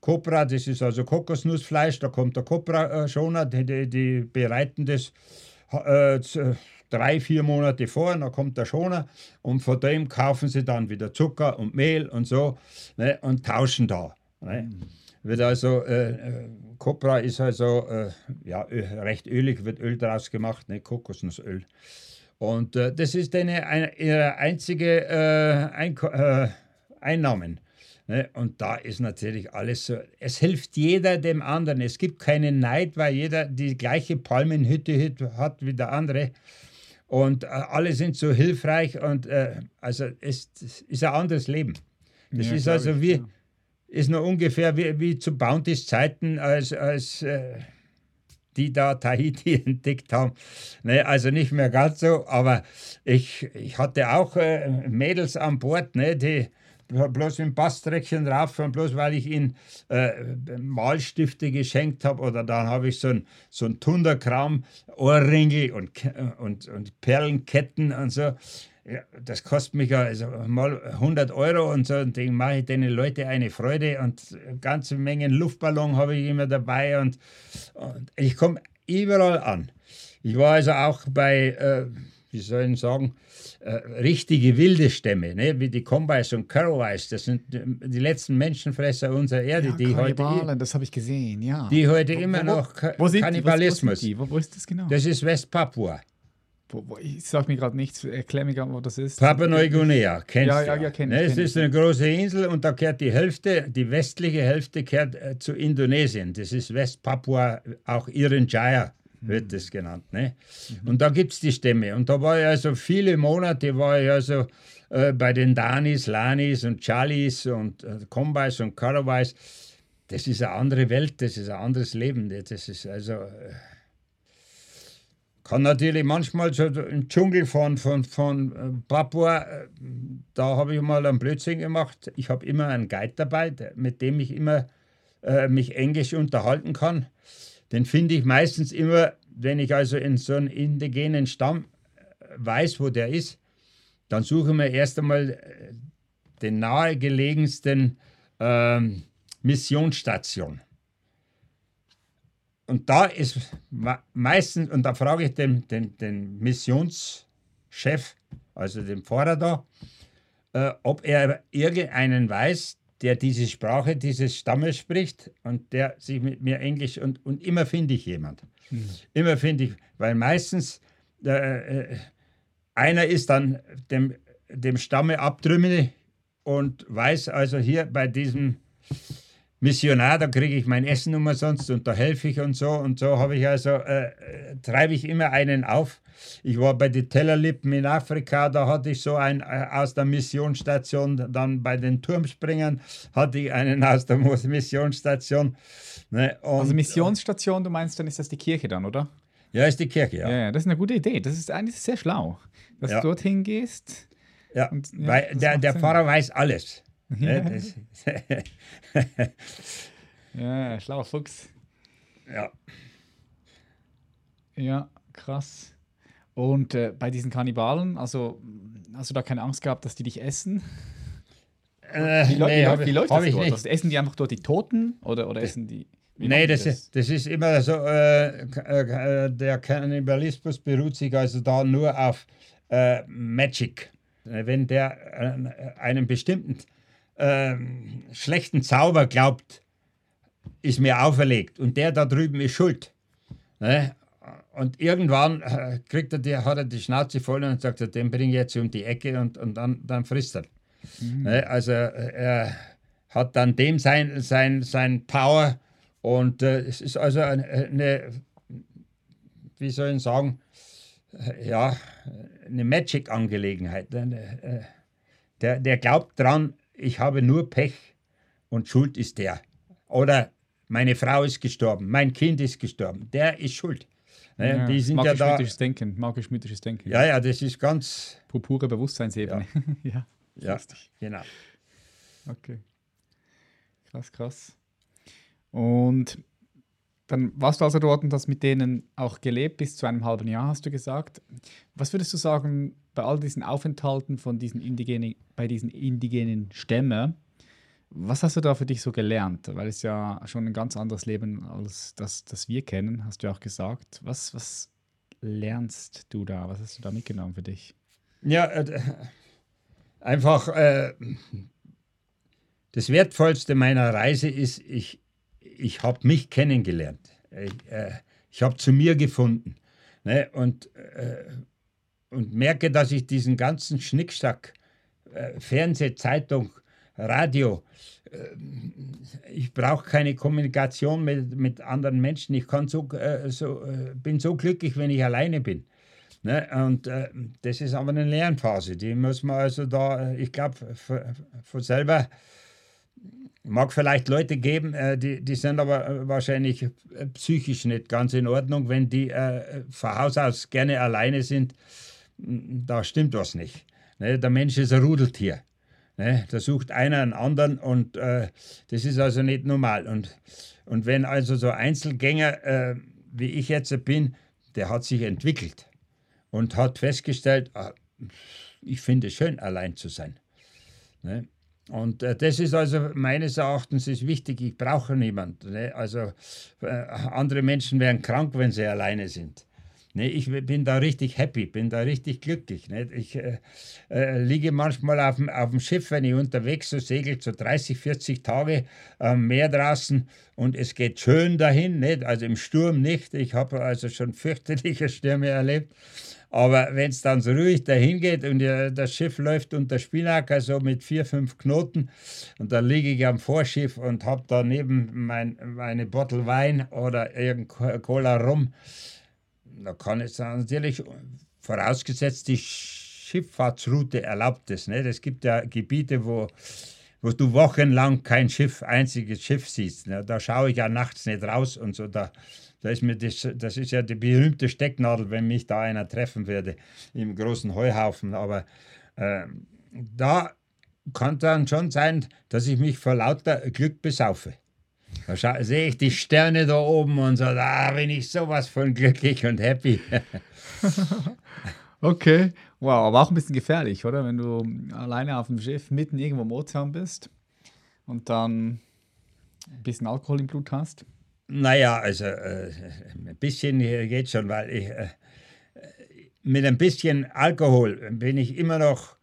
Copra, das ist also Kokosnussfleisch, da kommt der Copra-Schoner, die, die, die bereiten das äh, z- drei, vier Monate vor, dann kommt der Schoner und von dem kaufen sie dann wieder Zucker und Mehl und so ne, und tauschen da. Ne. wird also, äh, äh Copra ist also äh, ja, recht ölig, wird Öl daraus gemacht, ne, Kokosnussöl. Und äh, das ist eine, eine, ihre einzige äh, Ein äh, Einnahmen. Ne? Und da ist natürlich alles so. Es hilft jeder dem anderen. Es gibt keinen Neid, weil jeder die gleiche Palmenhütte hat wie der andere. Und äh, alle sind so hilfreich und äh, also es, es, ist ein anderes Leben. Das ja, ist also ich, wie, ja. ist nur ungefähr wie, wie zu Bountys Zeiten, als, als äh, die da Tahiti [laughs] entdeckt haben. Ne, also nicht mehr ganz so, aber ich, ich hatte auch äh, Mädels an Bord, ne, die bloß im Bastreckchen drauf und bloß weil ich ihnen äh, Malstifte geschenkt habe oder dann habe ich so ein, so ein Tunderkram, Ohrringe und, und, und Perlenketten und so. Ja, das kostet mich ja also mal 100 Euro und so. Und dann mache ich den Leuten eine Freude und ganze Mengen Luftballon habe ich immer dabei und, und ich komme überall an. Ich war also auch bei, äh, wie soll ich sagen, äh, richtige wilde Stämme, ne? wie die Combis und Currowies. Das sind die letzten Menschenfresser unserer Erde, ja, die heute. das habe ich gesehen, ja. Die heute wo, immer wo, noch wo Kannibalismus. Die, wo, wo, ist das genau? Das ist Westpapua. Ich sag mir gerade nichts, erklär mir gerade, wo das ist. Papua-Neuguinea, kennst ja, du? Ja, ja, kenn ich. Ne, es ist eine große Insel und da gehört die Hälfte, die westliche Hälfte gehört äh, zu Indonesien. Das ist Westpapua, auch Irian wird mhm. das genannt. Ne? Mhm. Und da gibt es die Stämme. Und da war ich also viele Monate, war ich also äh, bei den Danis, Lanis und Chalis und äh, Kombais und Karawais. Das ist eine andere Welt, das ist ein anderes Leben. Das ist also. Äh, kann natürlich manchmal so im Dschungel von, von, von äh, Papua, äh, da habe ich mal einen Blödsinn gemacht. Ich habe immer einen Guide dabei, mit dem ich immer mich Englisch unterhalten kann. Den finde ich meistens immer, wenn ich also in so einem indigenen Stamm äh, weiß, wo der ist, dann suche ich mir erst einmal äh, den nahegelegensten ähm, Missionsstation. Und da ist meistens, und da frage ich den, den, den Missionschef, also den Pfarrer da, äh, ob er irgendeinen weiß, der diese Sprache dieses Stammes spricht und der sich mit mir Englisch und, und immer finde ich jemand. Mhm. Immer finde ich, weil meistens äh, äh, einer ist dann dem, dem Stamme abtrünnig und weiß also hier bei diesem Missionar, da kriege ich mein Essen umsonst und da helfe ich und so und so habe ich also, äh, treibe ich immer einen auf. Ich war bei den Tellerlippen in Afrika, da hatte ich so einen äh, aus der Missionsstation, dann bei den Turmspringern hatte ich einen aus der Missionsstation. Ne, also Missionsstation, du meinst, dann ist das die Kirche dann, oder? Ja, ist die Kirche, ja. Ja, das ist eine gute Idee. Das ist eigentlich sehr schlau, dass ja. du dorthin gehst. Ja, und, ja weil der, der Pfarrer weiß alles. [laughs] Ja, ja schlauer Fuchs. Ja. Ja, krass. Und äh, bei diesen Kannibalen, also hast du da keine Angst gehabt, dass die dich essen? Äh, wie, nee, wie, wie läuft das dort? Also, essen die einfach dort die Toten oder, oder essen die. Nee, das, das? Ist, das ist immer so, äh, äh, der Kannibalismus beruht sich also da nur auf äh, Magic. Wenn der äh, einen bestimmten ähm, schlechten Zauber glaubt, ist mir auferlegt und der da drüben ist schuld. Ne? Und irgendwann äh, kriegt er die, hat er die Schnauze voll und sagt, den bringe ich jetzt um die Ecke und, und dann, dann frisst er. Mhm. Ne? Also äh, er hat dann dem sein, sein, sein Power und äh, es ist also eine, eine, wie soll ich sagen, ja, eine Magic-Angelegenheit. Äh, der, der glaubt dran, ich habe nur Pech und Schuld ist der. Oder meine Frau ist gestorben, mein Kind ist gestorben, der ist schuld. Ne? Ja, die sind ja da. Denken, magisch-mythisches Denken. Ja, ja, das ist ganz. Pure Bewusstseinsebene. Ja, [laughs] ja, ja genau. Okay. Krass, krass. Und dann warst du also dort und hast mit denen auch gelebt, bis zu einem halben Jahr, hast du gesagt. Was würdest du sagen, bei all diesen Aufenthalten von diesen indigenen, bei diesen indigenen Stämmen, was hast du da für dich so gelernt? Weil es ja schon ein ganz anderes Leben als das, das wir kennen, hast du auch gesagt. Was, was lernst du da? Was hast du da mitgenommen für dich? Ja, äh, einfach äh, das Wertvollste meiner Reise ist, ich, ich habe mich kennengelernt. Ich, äh, ich habe zu mir gefunden. Ne? Und, äh, und merke, dass ich diesen ganzen Schnickschnack, äh, Fernseh, Zeitung, Radio, äh, ich brauche keine Kommunikation mit, mit anderen Menschen. Ich kann so, äh, so, äh, bin so glücklich, wenn ich alleine bin. Ne? Und äh, das ist aber eine Lernphase. Die muss man also da, ich glaube, von selber mag vielleicht Leute geben, äh, die, die sind aber äh, wahrscheinlich äh, psychisch nicht ganz in Ordnung, wenn die äh, von Haus aus gerne alleine sind. Da stimmt was nicht. Ne? Der Mensch ist ein Rudeltier. Ne? Da sucht einer einen anderen und äh, das ist also nicht normal. Und, und wenn also so Einzelgänger, äh, wie ich jetzt bin, der hat sich entwickelt und hat festgestellt, ah, ich finde es schön, allein zu sein. Ne? Und äh, das ist also meines Erachtens ist wichtig. Ich brauche niemanden. Ne? Also äh, andere Menschen werden krank, wenn sie alleine sind. Ne? Ich bin da richtig happy, bin da richtig glücklich. Ne? Ich äh, äh liege manchmal auf dem, auf dem Schiff, wenn ich unterwegs so segelt, so 30, 40 Tage am Meer draußen und es geht schön dahin. Nicht? Also im Sturm nicht. Ich habe also schon fürchterliche Stürme erlebt. Aber wenn es dann so ruhig dahin geht und das Schiff läuft unter Spinnaker so mit vier, fünf Knoten und dann liege ich am Vorschiff und habe daneben mein, meine Bottle Wein oder irgendein Cola rum, da kann es natürlich, vorausgesetzt die Schifffahrtsroute erlaubt es. Nicht? Es gibt ja Gebiete, wo wo du wochenlang kein Schiff, einziges Schiff siehst. Ne? Da schaue ich ja nachts nicht raus und so. Da, da ist mir das, das ist ja die berühmte Stecknadel, wenn mich da einer treffen würde im großen Heuhaufen. Aber äh, da kann dann schon sein, dass ich mich vor lauter Glück besaufe. Da sehe ich die Sterne da oben und so, da bin ich sowas von glücklich und happy. [laughs] okay, wow, aber auch ein bisschen gefährlich, oder? Wenn du alleine auf dem Schiff mitten irgendwo im Ozean bist und dann ein bisschen Alkohol im Blut hast. Naja, also äh, ein bisschen geht schon, weil ich äh, mit ein bisschen Alkohol bin ich immer noch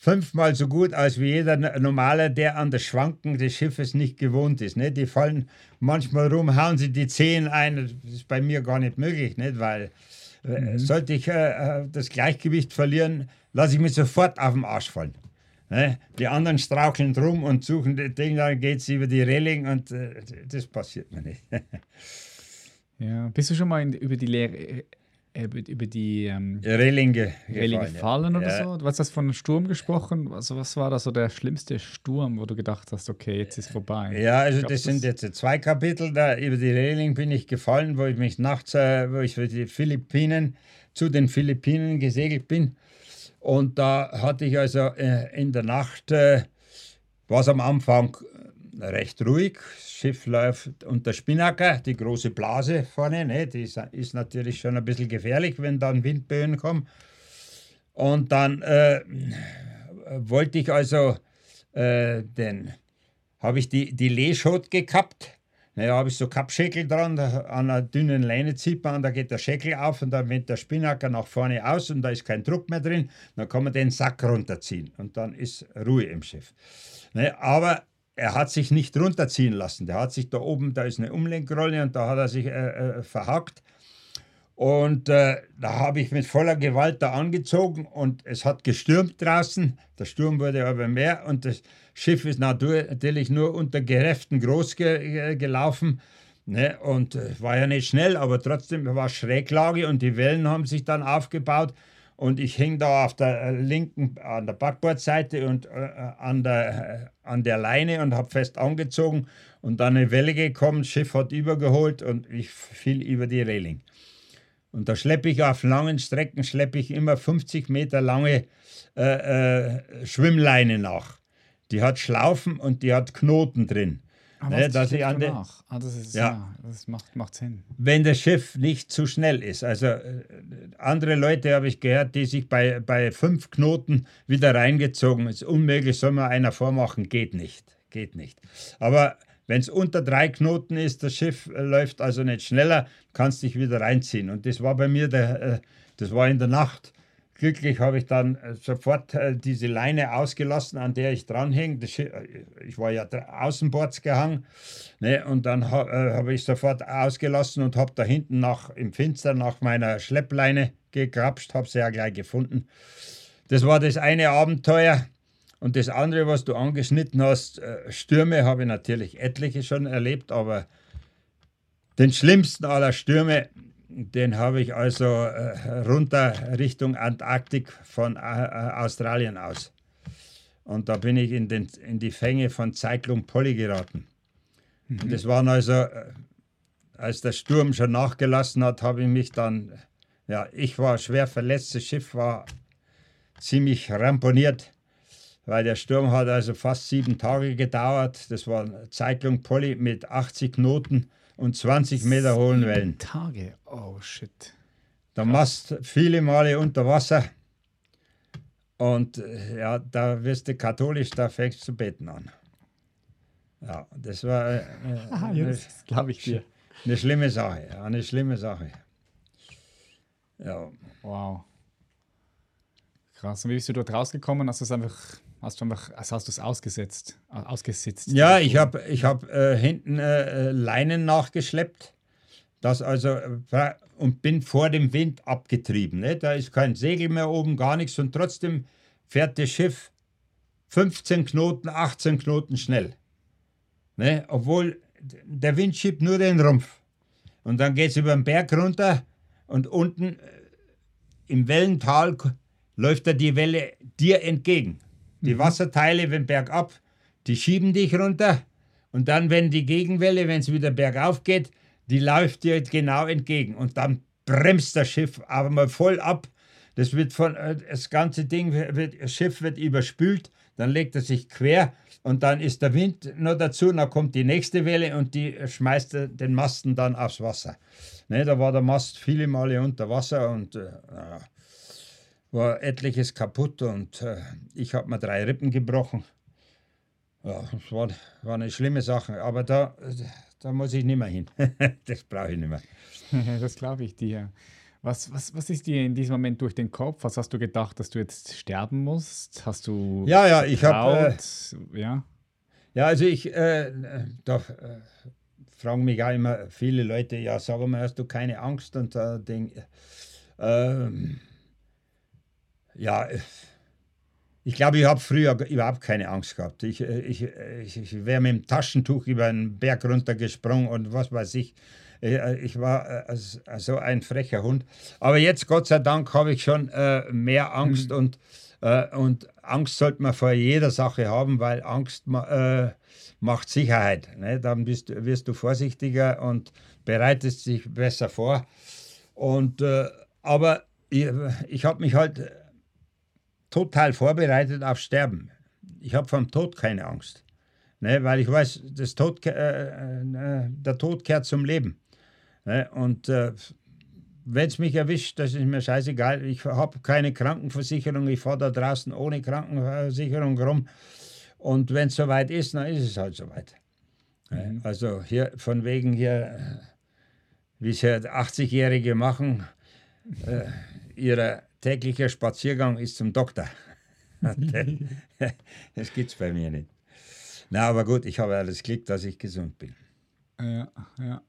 fünfmal so gut als wie jeder Normale, der an das Schwanken des Schiffes nicht gewohnt ist. Ne? Die fallen manchmal rum, hauen sie die Zehen ein. Das ist bei mir gar nicht möglich, nicht? weil äh, mhm. sollte ich äh, äh, das Gleichgewicht verlieren, lasse ich mich sofort auf den Arsch fallen. Ne? Die anderen straucheln drum und suchen das Ding, dann geht es über die Reling und äh, das passiert mir nicht. [laughs] ja, bist du schon mal in, über die Lehre, äh, über die ähm, Reling, ge Reling gefallen, oder ja. so? Du hast das von einem Sturm gesprochen. Also was war da so der schlimmste Sturm, wo du gedacht hast, okay, jetzt ist vorbei? Ja, also glaub, das, das sind jetzt zwei Kapitel. Da über die Reling bin ich gefallen, wo ich mich nachts, äh, wo ich für die Philippinen zu den Philippinen gesegelt bin. Und da hatte ich also äh, in der Nacht, äh, war es am Anfang äh, recht ruhig. Das Schiff läuft unter Spinnaker, die große Blase vorne, ne, die ist, natürlich schon ein bisschen gefährlich, wenn dann Windböen kommen. Und dann äh, wollte ich also äh, den, habe ich die, die Lehschot gekappt naja, habe ich so Kappschäkel dran, an einer dünnen Leine zieht man, da geht der Schäkel auf und dann wird der Spinnaker nach vorne aus und da ist kein Druck mehr drin. Dann kann man den Sack runterziehen und dann ist Ruhe im Schiff. Naja, aber er hat sich nicht runterziehen lassen. Der hat sich da oben, da ist eine Umlenkrolle und da hat er sich äh, äh, verhakt. Und äh, da habe ich mit voller Gewalt da angezogen und es hat gestürmt draußen. Der Sturm wurde aber mehr und das Schiff ist natürlich nur unter Geräften groß ge gelaufen. Ne? Und äh, war ja nicht schnell, aber trotzdem war Schräglage und die Wellen haben sich dann aufgebaut. Und ich hing da auf der äh, linken, an der Backbordseite und äh, an, der, äh, an der Leine und habe fest angezogen. Und dann eine Welle gekommen, das Schiff hat übergeholt und ich fiel über die Reling. Und da schleppe ich auf langen Strecken, schleppe ich immer 50 Meter lange äh, äh, Schwimmleine nach. Die hat Schlaufen und die hat Knoten drin. Aber ne, dass ich an ah, das, ist, ja. ja. das macht, macht Sinn. Wenn das Schiff nicht zu schnell ist. Also äh, andere Leute habe ich gehört, die sich bei, bei fünf Knoten wieder reingezogen. Ist unmöglich, soll man einer vormachen, geht nicht. Geht nicht. Aber wenn es unter drei Knoten ist, das Schiff äh, läuft also nicht schneller, kannst dich wieder reinziehen. Und das war bei mir, der, äh, das war in der Nacht, glücklich habe ich dann äh, sofort äh, diese Leine ausgelassen, an der ich dranhing. Äh, ich war ja außenbords gehangen. Ne, und dann ha, habe ich sofort ausgelassen und habe da hinten nach, im Finster nach meiner Schleppleine gegrapscht, habe sie ja gleich gefunden. Das war das eine Abenteuer. Und das andere, was du angeschnitten hast, Stürme habe ich natürlich etliche schon erlebt, aber den schlimmsten aller Stürme, den habe ich also äh, runter Richtung Antarktik von äh, äh, Australien aus. Und da bin ich in, den, in die Fänge von Cyclone Polly geraten. Mhm. Und das waren also, äh, als der Sturm schon nachgelassen hat, habe ich mich dann, ja, ich war schwer verletzt, das Schiff war ziemlich ramponiert, weil der Sturm hat also fast sieben Tage gedauert. Das war Cyclone Polly mit 80 Knoten und 20 Meter hohen Wellen. Tage, oh shit. Der Mast viele Male unter Wasser. Und äh, ja, da wirst du katholisch, da fängst du zu beten an. Ja, das war äh, [laughs] ah, jetzt glaube ich dir. Eine schlimme Sache, eine schlimme Sache. Ja. Wow. Krass. Und wie bist du dort rausgekommen? Hast du es einfach Hast du einfach, also hast du es ausgesetzt, ausgesetzt? Ja, ich habe ich hab, äh, hinten äh, äh, Leinen nachgeschleppt. Das also äh, und bin vor dem Wind abgetrieben. Ne? Da ist kein Segel mehr oben, gar nichts. Und trotzdem fährt das Schiff 15 Knoten, 18 Knoten schnell. Ne? Obwohl der Wind schiebt nur den Rumpf. Und dann geht es über den Berg runter und unten äh, im Wellental läuft da die Welle dir entgegen. Die mhm. Wasserteile, wenn bergab, die schieben dich runter. Und dann, wenn die Gegenwelle, wenn es wieder bergauf geht, die läuft dir genau entgegen. Und dann bremst das Schiff aber mal voll ab. Das wird von, äh, das ganze Ding, wird, das Schiff wird überspült, dann legt er sich quer und dann ist der Wind noch dazu, dann kommt die nächste Welle und die schmeißt den Masten dann aufs Wasser. Ne, da war der Mast viele Male unter Wasser und äh, war etliches kaputt und äh, ich habe mir drei Rippen gebrochen. Ja, das war, war eine schlimme Sache, aber da, da muss ich nicht mehr hin. [laughs] das brauche ich nicht mehr. [laughs] das glaube ich dir. Was, was, was ist dir in diesem Moment durch den Kopf? Was hast du gedacht, dass du jetzt sterben musst? Hast du. Ja, ja, ich habe. Äh, ja. Ja, also ich. Äh, da äh, fragen mich auch immer viele Leute: Ja, sag mal, hast du keine Angst? Und da äh, denke ähm, ja, ich glaube, ich habe früher überhaupt keine Angst gehabt. Ich, ich, ich, ich wäre mit dem Taschentuch über einen Berg runtergesprungen und was weiß ich. Ich war so ein frecher Hund. Aber jetzt, Gott sei Dank, habe ich schon äh, mehr Angst mhm. und, äh, und Angst sollte man vor jeder Sache haben, weil Angst äh, macht Sicherheit. Ne? Dann bist, wirst du vorsichtiger und bereitest dich besser vor. Und, äh, aber ich, ich habe mich halt total vorbereitet auf Sterben. Ich habe vom Tod keine Angst, ne, weil ich weiß, das Tod, äh, äh, der Tod kehrt zum Leben. Ne, und äh, wenn es mich erwischt, das ist mir scheißegal. Ich habe keine Krankenversicherung, ich fahre da draußen ohne Krankenversicherung rum. Und wenn es soweit ist, dann ist es halt soweit. Mhm. Also hier von wegen hier, wie es ja 80-Jährige machen, äh, ihre täglicher Spaziergang ist zum Doktor. [laughs] [laughs] das gibt es bei mir nicht. Na, aber gut, ich habe alles Glück, dass ich gesund bin. Ja, ja.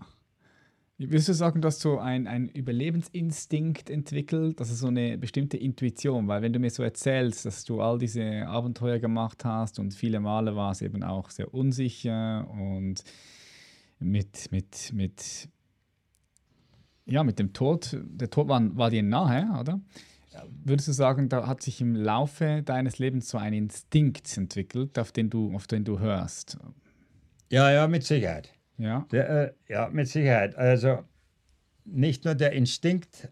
Würdest du sagen, dass du ein, ein Überlebensinstinkt entwickelt, also so eine bestimmte Intuition? Weil wenn du mir so erzählst, dass du all diese Abenteuer gemacht hast und viele Male war es eben auch sehr unsicher und mit, mit, mit, ja, mit dem Tod, der Tod war, war dir nahe, oder? Würdest du sagen, da hat sich im Laufe deines Lebens so ein Instinkt entwickelt, auf den du, auf den du hörst? Ja, ja, mit Sicherheit. Ja. Der, äh, ja, mit Sicherheit. Also nicht nur der Instinkt,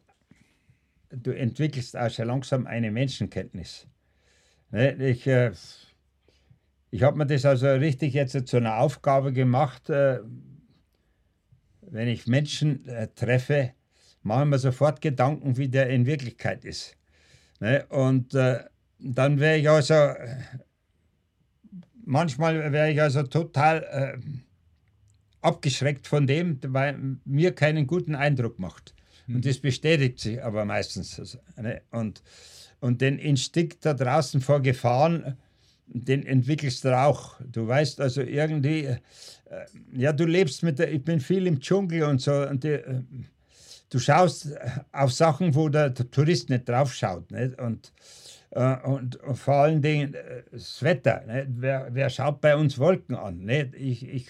du entwickelst auch schon langsam eine Menschenkenntnis. Ne? Ich, äh, ich habe mir das also richtig jetzt zu einer Aufgabe gemacht, äh, wenn ich Menschen äh, treffe, machen wir sofort Gedanken, wie der in Wirklichkeit ist. Ne? Und äh, dann wäre ich also, manchmal wäre ich also total äh, abgeschreckt von dem, weil mir keinen guten Eindruck macht. Und das bestätigt sich aber meistens. Also, ne? Und und den Instinkt da draußen vor Gefahren, den entwickelst du auch. Du weißt also irgendwie, äh, ja, du lebst mit der, ich bin viel im Dschungel und so, und die, äh, du schaust auf Sachen, wo der, Tourist nicht drauf schaut. Nicht? Und, äh, und, und, vor allen Dingen äh, das Wetter. Nicht? Wer, wer schaut bei uns Wolken an? Nicht? Ich, ich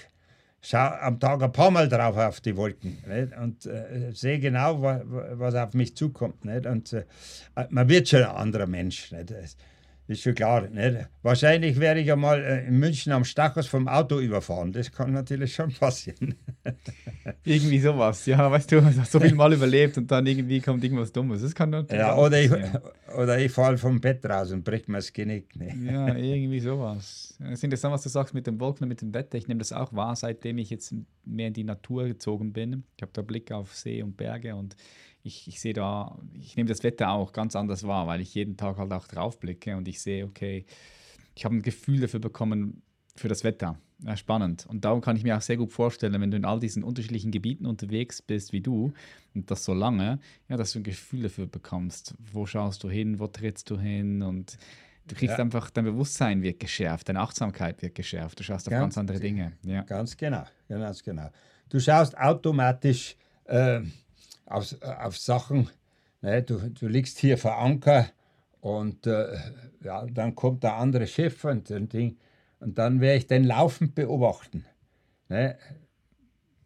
schaue am Tag ein paar Mal drauf auf die Wolken nicht? und äh, sehe genau, was, was auf mich zukommt. Nicht? Und äh, man wird schon ein anderer Mensch. Nicht? Ist schon klar. Nicht? Wahrscheinlich werde ich ja mal äh, in München am Stachus vom Auto überfahren. Das kann natürlich schon passieren. [laughs] irgendwie sowas, ja, weißt du, so viel Mal überlebt und dann irgendwie kommt irgendwas Dummes. Das kann natürlich ja, oder ich, oder ich falle vom Bett raus und brech mir das Genick. Ne? Ja, irgendwie sowas. Es ist interessant, was du sagst mit dem Wolken und mit dem Wetter. Ich nehme das auch wahr, seitdem ich jetzt mehr in die Natur gezogen bin. Ich habe da Blick auf See und Berge und ich, ich sehe da, ich nehme das Wetter auch ganz anders wahr, weil ich jeden Tag halt auch drauf blicke und ich sehe, okay, ich habe ein Gefühl dafür bekommen, für das Wetter. Ja, spannend. Und darum kann ich mir auch sehr gut vorstellen, wenn du in all diesen unterschiedlichen Gebieten unterwegs bist wie du und das so lange, ja, dass du ein Gefühl dafür bekommst. Wo schaust du hin, wo trittst du hin und du kriegst ja. einfach, dein Bewusstsein wird geschärft, deine Achtsamkeit wird geschärft, du schaust auf ganz, ganz andere Dinge. Ja. Ganz genau, ganz genau. Du schaust automatisch äh, auf, auf Sachen. Ne? Du, du liegst hier vor Anker und äh, ja, dann kommt der andere Chef und, und, Ding, und dann werde ich den laufend beobachten. Ne?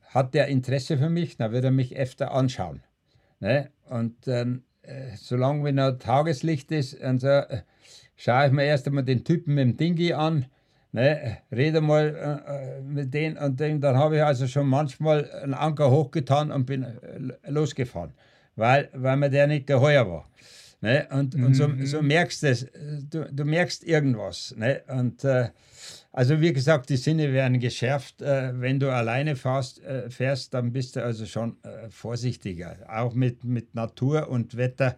Hat der Interesse für mich, dann wird er mich öfter anschauen. Ne? Und ähm, äh, solange wenn er Tageslicht ist, und so, äh, schaue ich mir erst einmal den Typen mit dem Dingi an, ne, rede mal äh, mit denen und denen. Dann habe ich also schon manchmal einen Anker hochgetan und bin äh, losgefahren, weil, weil mir der nicht geheuer war. Ne? Und, mhm. und so, so mhm. merkst es, du, du merkst irgendwas. Ne? Und äh, also wie gesagt, die Sinne werden geschärft. Äh, wenn du alleine fährst, äh, fährst, dann bist du also schon äh, vorsichtiger. Auch mit, mit Natur und Wetter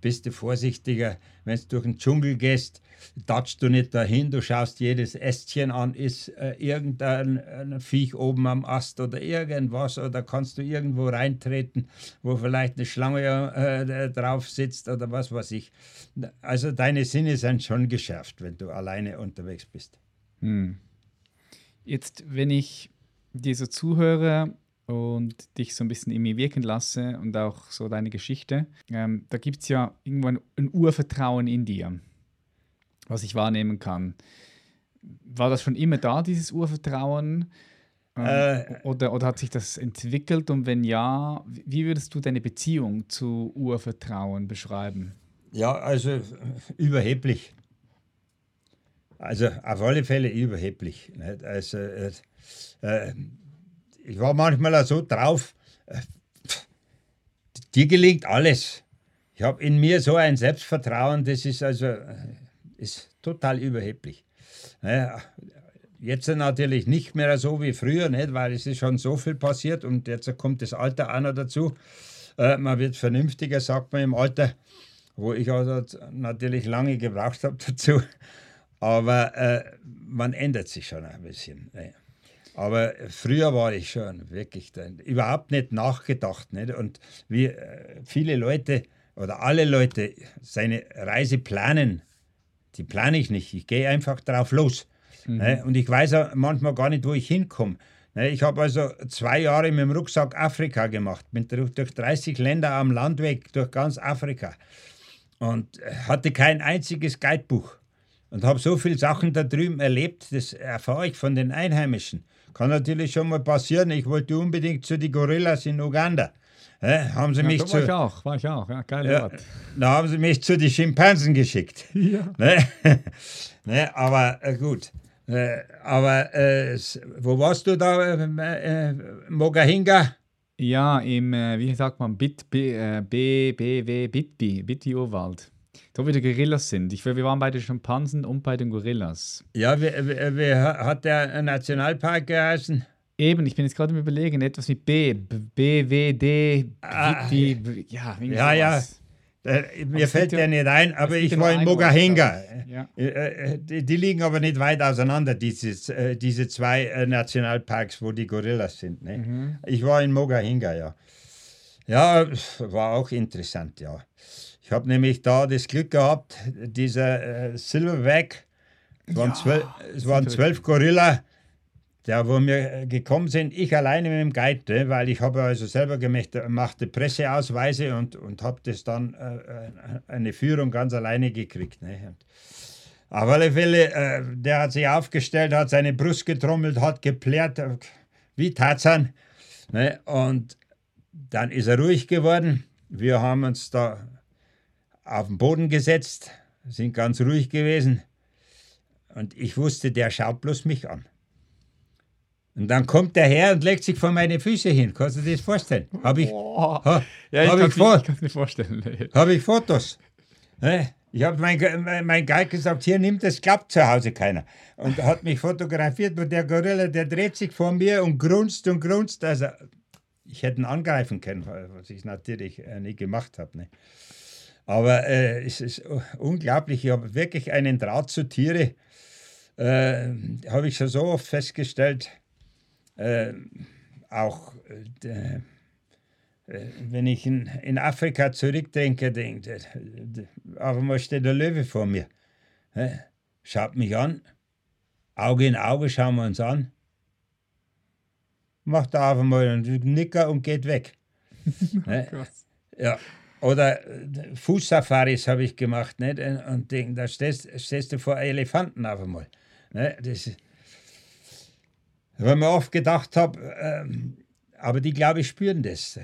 bist du vorsichtiger. Wenn du durch den Dschungel gehst, tatschst du nicht dahin, du schaust jedes Ästchen an, ist äh, irgendein Viech oben am Ast oder irgendwas oder kannst du irgendwo reintreten, wo vielleicht eine Schlange äh, drauf sitzt oder was weiß ich. Also deine Sinne sind schon geschärft, wenn du alleine unterwegs bist. Hm. Jetzt, wenn ich dir so zuhöre, und dich so ein bisschen in mir wirken lasse und auch so deine Geschichte, ähm, da gibt es ja irgendwann ein Urvertrauen in dir, was ich wahrnehmen kann. War das schon immer da, dieses Urvertrauen? Ähm, äh, oder, oder hat sich das entwickelt? Und wenn ja, wie würdest du deine Beziehung zu Urvertrauen beschreiben? Ja, also überheblich. Also auf alle Fälle überheblich. Nicht? Also äh, äh ich war manchmal so drauf, äh, dir gelingt alles. Ich habe in mir so ein Selbstvertrauen, das ist also äh, ist total überheblich. Jetzt natürlich nicht mehr so wie früher, weil es ist schon so viel passiert und jetzt kommt das Alter auch noch dazu. Äh, man wird vernünftiger, sagt man im Alter, wo ich also natürlich lange gebraucht habe [laughs] dazu. Aber äh, man ändert sich schon ein bisschen. Ne. Aber früher war ich schon wirklich überhaupt nicht nachgedacht. Nicht? Und wie äh, viele Leute oder alle Leute seine Reise planen, die plane ich nicht. Ich gehe einfach drauf los. Mhm. Ne? Und ich weiß auch manchmal gar nicht, wo ich hinkomme. Ne? Ich habe also zwei Jahre mit dem Rucksack Afrika gemacht, bin durch 30 Länder am Landweg durch ganz Afrika und hatte kein einziges Guidebuch und habe so viele Sachen da drüben erlebt, das erfahre ich von den Einheimischen. Kann natürlich schon mal passieren. Ich wollte unbedingt zu den Gorillas in Uganda. Ja, haben sie ja, mich zu, war ich auch, war ich auch, ja, geil ja, Da haben sie mich zu den Schimpansen geschickt. [laughs] Ja. Ne? [laughs] ne? Aber äh, gut. Äh, aber äh, wo warst du da, äh, äh, Mogahinga? Ja, im, äh, wie sagt man, Bit, B, B, B, W, Bitbi, Bitbi-Urwald. Da wo die Gorillas sind. Ich, wir waren bei den Schimpansen und bei den Gorillas. Ja, wie, wie, wie hat der Nationalpark geheißen? Eben, ich bin jetzt gerade im Überlegen, etwas mit B, B, W, D, ah, B, ja, ja, ja. Äh, mir fällt der nicht ein, aber ich war in Mogahinga. Ja. Äh, äh, die, die, liegen aber nicht weit auseinander, dieses, diese zwei Nationalparks, wo die Gorillas sind. Ne? Mhm. Ich war in Mogahinga, ja. Ja, war auch interessant, ja. Ich habe nämlich da das Glück gehabt, dieser äh, Silverback, es waren, ja, zwölf, es waren zwölf Gorilla, der, wo wir gekommen sind, ich alleine mit dem Guide, weil ich habe also selber gemacht, machte Presseausweise und, und habe das dann äh, äh, eine Führung ganz alleine gekriegt. Ne. Auf alle Fälle, äh, der hat sich aufgestellt, hat seine Brust getrommelt, hat geplärt, äh, wie Tarzan. Ne, und dann ist er ruhig geworden. Wir haben uns da auf den Boden gesetzt, sind ganz ruhig gewesen. Und ich wusste, der schaut bloß mich an. Und dann kommt der Herr und legt sich vor meine Füße hin. Kannst du dir das vorstellen? Habe ich, ha, ja, ich, hab ich, vor, ich mir vorstellen. Habe ich Fotos. Ich habe mein, mein Guide gesagt, hier nimmt das, klappt zu Hause keiner. Und hat mich fotografiert und der Gorilla, der dreht sich vor mir und grunzt und grunzt. Also ich hätte ihn angreifen können, was ich natürlich äh, nie gemacht habe. Ne? Aber äh, es ist unglaublich, ich habe wirklich einen Draht zu Tiere. Äh, habe ich schon so oft festgestellt äh, auch äh, äh, wenn ich in, in Afrika zurückdenke, denke, auf einmal steht der Löwe vor mir. Schaut mich an, Auge in Auge schauen wir uns an, macht da auf einmal einen Nicker und geht weg. [laughs] oh ja. Oder äh, Fußsafaris habe ich gemacht nicht? und denk, da stehst, stehst, du vor Elefanten auf einmal. Ne? Das ist, weil mir oft gedacht habe, ähm, aber die, glaube ich, spüren das.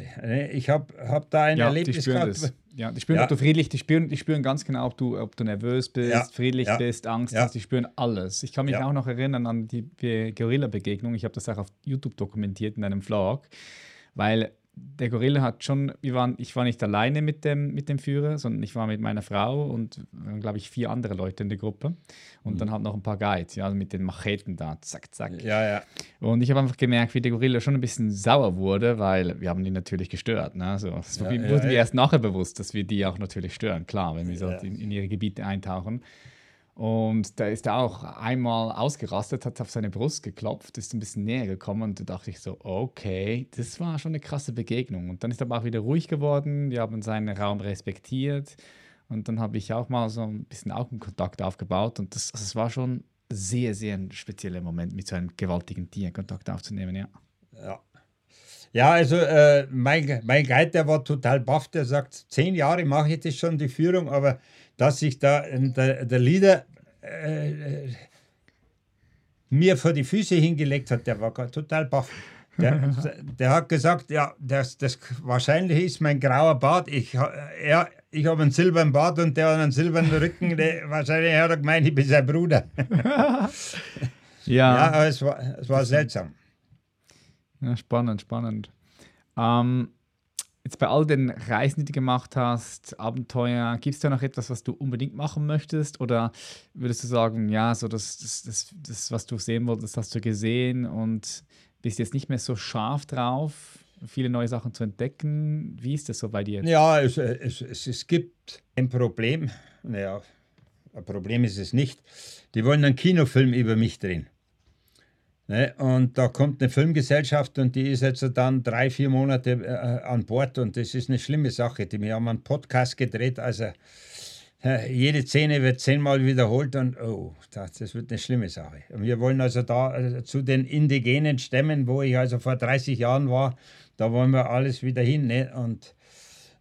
Ich habe hab da ein ja, Erlebnis die spüren gehabt. Das. Ja, die spüren, ja. ob du friedlich, die spüren, die spüren ganz genau, ob du, ob du nervös bist, ja. friedlich ja. bist, Angst hast, die spüren alles. Ich kann mich auch noch erinnern an die Gorilla-Begegnung. Ich habe das auch auf YouTube dokumentiert in einem Vlog, weil der Gorilla hat schon, wir waren, ich war nicht alleine mit dem, mit dem Führer, sondern ich war mit meiner Frau und, glaube ich, vier andere Leute in der Gruppe. Und mhm. dann halt noch ein paar Guides, ja, mit den Macheten da, zack, zack. Ja, ja. Und ich habe einfach gemerkt, wie der Gorilla schon ein bisschen sauer wurde, weil wir haben ihn natürlich gestört. Ne? So, das ja, wurde ja, mir erst nachher bewusst, dass wir die auch natürlich stören, klar, wenn wir so in, in ihre Gebiete eintauchen. Und da ist er auch einmal ausgerastet, hat auf seine Brust geklopft, ist ein bisschen näher gekommen und da dachte ich so, okay, das war schon eine krasse Begegnung. Und dann ist er aber auch wieder ruhig geworden, wir haben seinen Raum respektiert und dann habe ich auch mal so ein bisschen Augenkontakt aufgebaut und das, also das war schon sehr, sehr ein spezieller Moment, mit so einem gewaltigen Tier Kontakt aufzunehmen, ja. Ja, ja, also äh, mein, mein Guide, der war total baff, der sagt, zehn Jahre mache ich das schon, die Führung, aber dass sich da der, der Leader äh, äh, mir vor die Füße hingelegt hat, der war total baff. Der, [laughs] der, hat gesagt, ja, das, das wahrscheinlich ist mein grauer Bart. Ich, er, ich habe einen silbernen Bart und der hat einen silbernen Rücken. Der, [laughs] wahrscheinlich hat er gemeint, ich bin sein Bruder. [laughs] ja. ja, aber es war, es war seltsam. Ja, spannend, spannend. Ähm, Jetzt bei all den Reisen, die du gemacht hast, Abenteuer, gibt es da noch etwas, was du unbedingt machen möchtest? Oder würdest du sagen, ja, so das, das, das, das, was du sehen wolltest, hast du gesehen und bist jetzt nicht mehr so scharf drauf, viele neue Sachen zu entdecken? Wie ist das so bei dir? Ja, es, es, es, es gibt ein Problem. Naja, ein Problem ist es nicht. Die wollen einen Kinofilm über mich drehen. Ne? Und da kommt eine Filmgesellschaft und die ist jetzt dann drei, vier Monate äh, an Bord und das ist eine schlimme Sache. Die, wir haben einen Podcast gedreht, also äh, jede Szene wird zehnmal wiederholt und oh, das, das, wird eine schlimme Sache. Und wir wollen also da äh, zu den indigenen Stämmen, wo ich also vor 30 Jahren war, da wollen wir alles wieder hin. Ne? Und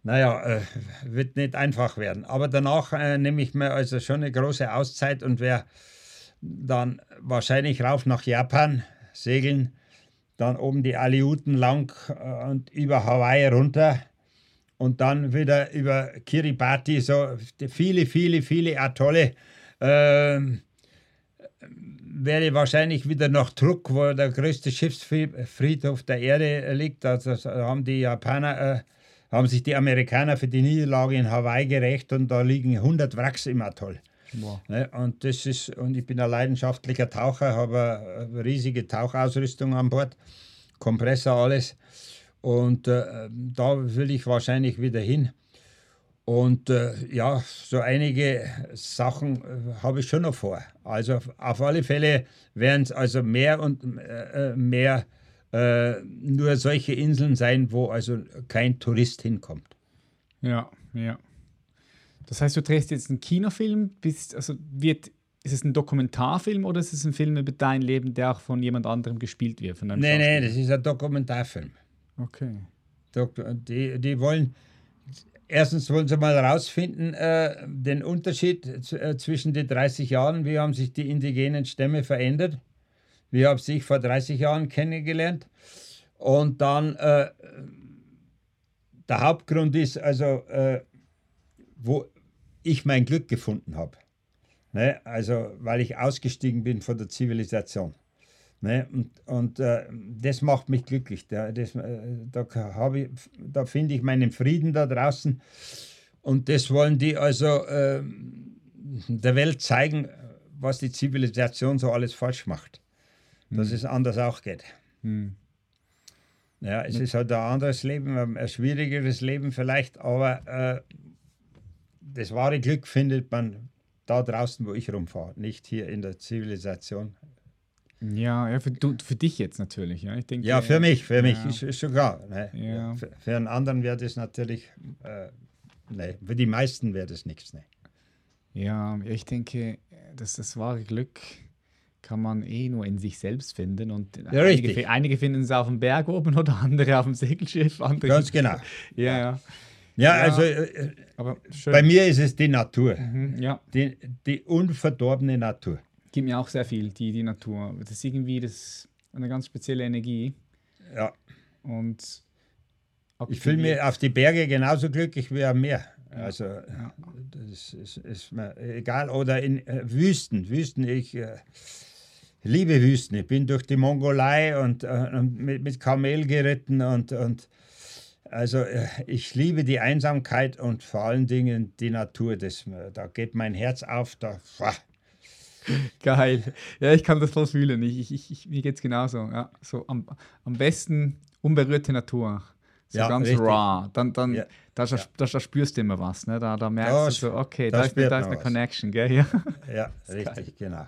naja, äh, wird nicht einfach werden. Aber danach äh, nehme ich mir also schon eine große Auszeit und wer dann wahrscheinlich rauf nach Japan segeln, dann oben die Aleuten lang äh, und über Hawaii runter und dann wieder über Kiribati, so viele, viele, viele Atolle. Ähm, wäre wahrscheinlich wieder nach Truk, wo der größte Schiffsfriedhof der Erde liegt. Also haben die Japaner, äh, haben sich die Amerikaner für die Niederlage in Hawaii gerecht und da liegen 100 Wracks im Atoll. Wow. Ne, und das ist, und ich bin ein leidenschaftlicher Taucher, habe eine riesige Tauchausrüstung an Bord, Kompressor, alles. Und äh, da will ich wahrscheinlich wieder hin. Und äh, ja, so einige Sachen äh, habe ich schon noch vor. Also auf alle Fälle werden es also mehr und äh, äh, mehr äh, nur solche Inseln sein, wo also kein Tourist hinkommt. Ja, ja. Das heißt, du drehst jetzt einen Kinofilm, bist, also wird, ist es ein Dokumentarfilm oder ist es ein Film über dein Leben, der auch von jemand anderem gespielt wird? Von nee, nee, das ist ein Dokumentarfilm. Okay. Die, die wollen, erstens wollen sie mal herausfinden, äh, den Unterschied äh, zwischen den 30 Jahren, wie haben sich die indigenen Stämme verändert, wie haben sie sich vor 30 Jahren kennengelernt. Und dann, äh, der Hauptgrund ist also, äh, wo ich mein Glück gefunden habe. Ne? Also, weil ich ausgestiegen bin von der Zivilisation. Ne? Und, und äh, das macht mich glücklich. Da, das, äh, da, ich, da finde ich meinen Frieden da draußen. Und das wollen die also äh, der Welt zeigen, was die Zivilisation so alles falsch macht. Dass mhm. es anders auch geht. Mhm. Ja, es ist halt ein anderes Leben, ein schwierigeres Leben vielleicht, aber äh, das wahre Glück findet man da draußen, wo ich rumfahre, nicht hier in der Zivilisation. Ja, ja für, du, für dich jetzt natürlich. Ja, ich denke, ja für mich, für ja. mich ist, ist schon klar. Ne? Ja. Für, für, einen anderen wäre das natürlich, äh, ne, für die meisten wäre das nichts. Ne? Ja, ich denke, dass das wahre Glück kann man eh nur in sich selbst finden. Und ja, einige, einige, finden es auf dem Berg oben oder andere auf dem Segelschiff. Andere Ganz genau. [laughs] Ja, ja. Ja, also äh, bei mir ist es die Natur. Mhm, ja. Die, die unverdorbene Natur. Gibt mir auch sehr viel, die, die Natur. Das ist irgendwie das, eine ganz spezielle Energie. Ja. Und ich fühle mich auf die Berge genauso glücklich wie am Meer. Also ja. das ist, ist, mir egal. Oder in äh, Wüsten. Wüsten, ich äh, liebe Wüsten. Ich bin durch die Mongolei und, äh, mit, mit Kamel geritten und, und also äh, ich liebe die Einsamkeit und vor allen Dingen die Natur. Das, da geht mein Herz auf. Da, Geil. Ja, ich kann das voll fühlen. Ich, ich, ich, mir geht es genauso. Ja, so am, am besten unberührte Natur. So ja, ganz richtig. raw. Dann, dann, ja. da, da, da, da, spürst du immer was. Ne? Da, da merkst ja, du so, okay, da, ist, da ist eine Connection. Gell? Ja, ja [laughs] richtig, geil. genau.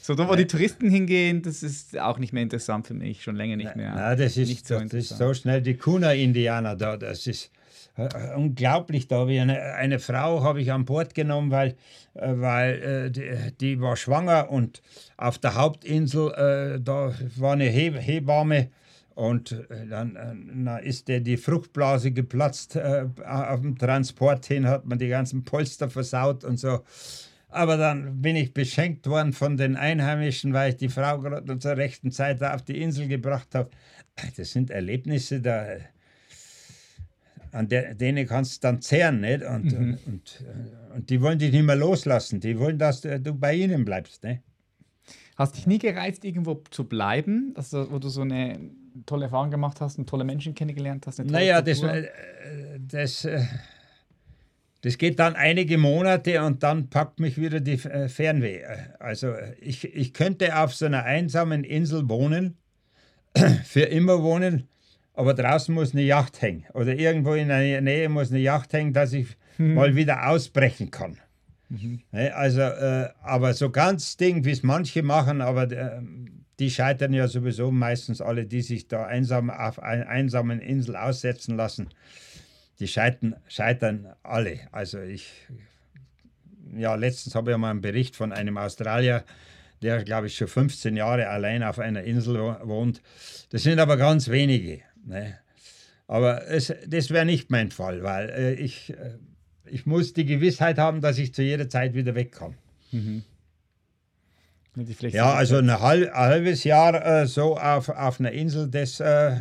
So, da wo ja. die Touristen hingehen, das ist auch nicht mehr interessant für mich, schon länger nicht mehr. Na, das ist, nicht so, das ist so schnell die Kuna-Indianer da, das ist äh, unglaublich. Da habe ich eine, eine Frau habe ich an Bord genommen, weil, äh, weil äh, die, die, war schwanger und auf der Hauptinsel äh, da war eine He Hebamme und äh, dann äh, na, ist der die Fruchtblase geplatzt. auf dem Transport hin hat man die ganzen Polster versaut und so. Aber dann bin ich beschenkt worden von den Einheimischen, weil ich die Frau gerade zur rechten Zeit auf die Insel gebracht habe. Das sind Erlebnisse, da, an der, denen kannst du dann zehren. Nicht? Und, mhm. und, und, die wollen dich nicht mehr loslassen. Die wollen, dass du, bei ihnen bleibst. Ne? Hast dich nie gereizt, irgendwo zu bleiben, also, wo du so eine tolle Erfahrung gemacht hast und tolle Menschen kennengelernt hast? naja, das, äh, das, äh, das geht dann einige Monate und dann packt mich wieder die äh, Fernweh. Also ich, ich könnte auf so einer einsamen Insel wohnen, [clears throat] für immer wohnen, aber draußen muss eine Yacht hängen oder irgendwo in der Nähe muss eine Yacht hängen, dass ich mhm. mal wieder ausbrechen kann. Mhm. Also, äh, aber so ganz Ding, wie es manche machen, aber äh, die scheitern ja sowieso meistens alle, die sich da einsam auf einer einsamen Insel aussetzen lassen die scheitern, scheitern alle. Also ich, ja, letztens habe ich mal einen Bericht von einem Australier, der, glaube ich, schon 15 Jahre allein auf einer Insel wohnt. Das sind aber ganz wenige. Ne? Aber es, das wäre nicht mein Fall, weil äh, ich, äh, ich muss die Gewissheit haben, dass ich zu jeder Zeit wieder weg kann. Mhm. Ja, also ein, halb, ein halbes Jahr äh, so auf, auf einer Insel, das äh,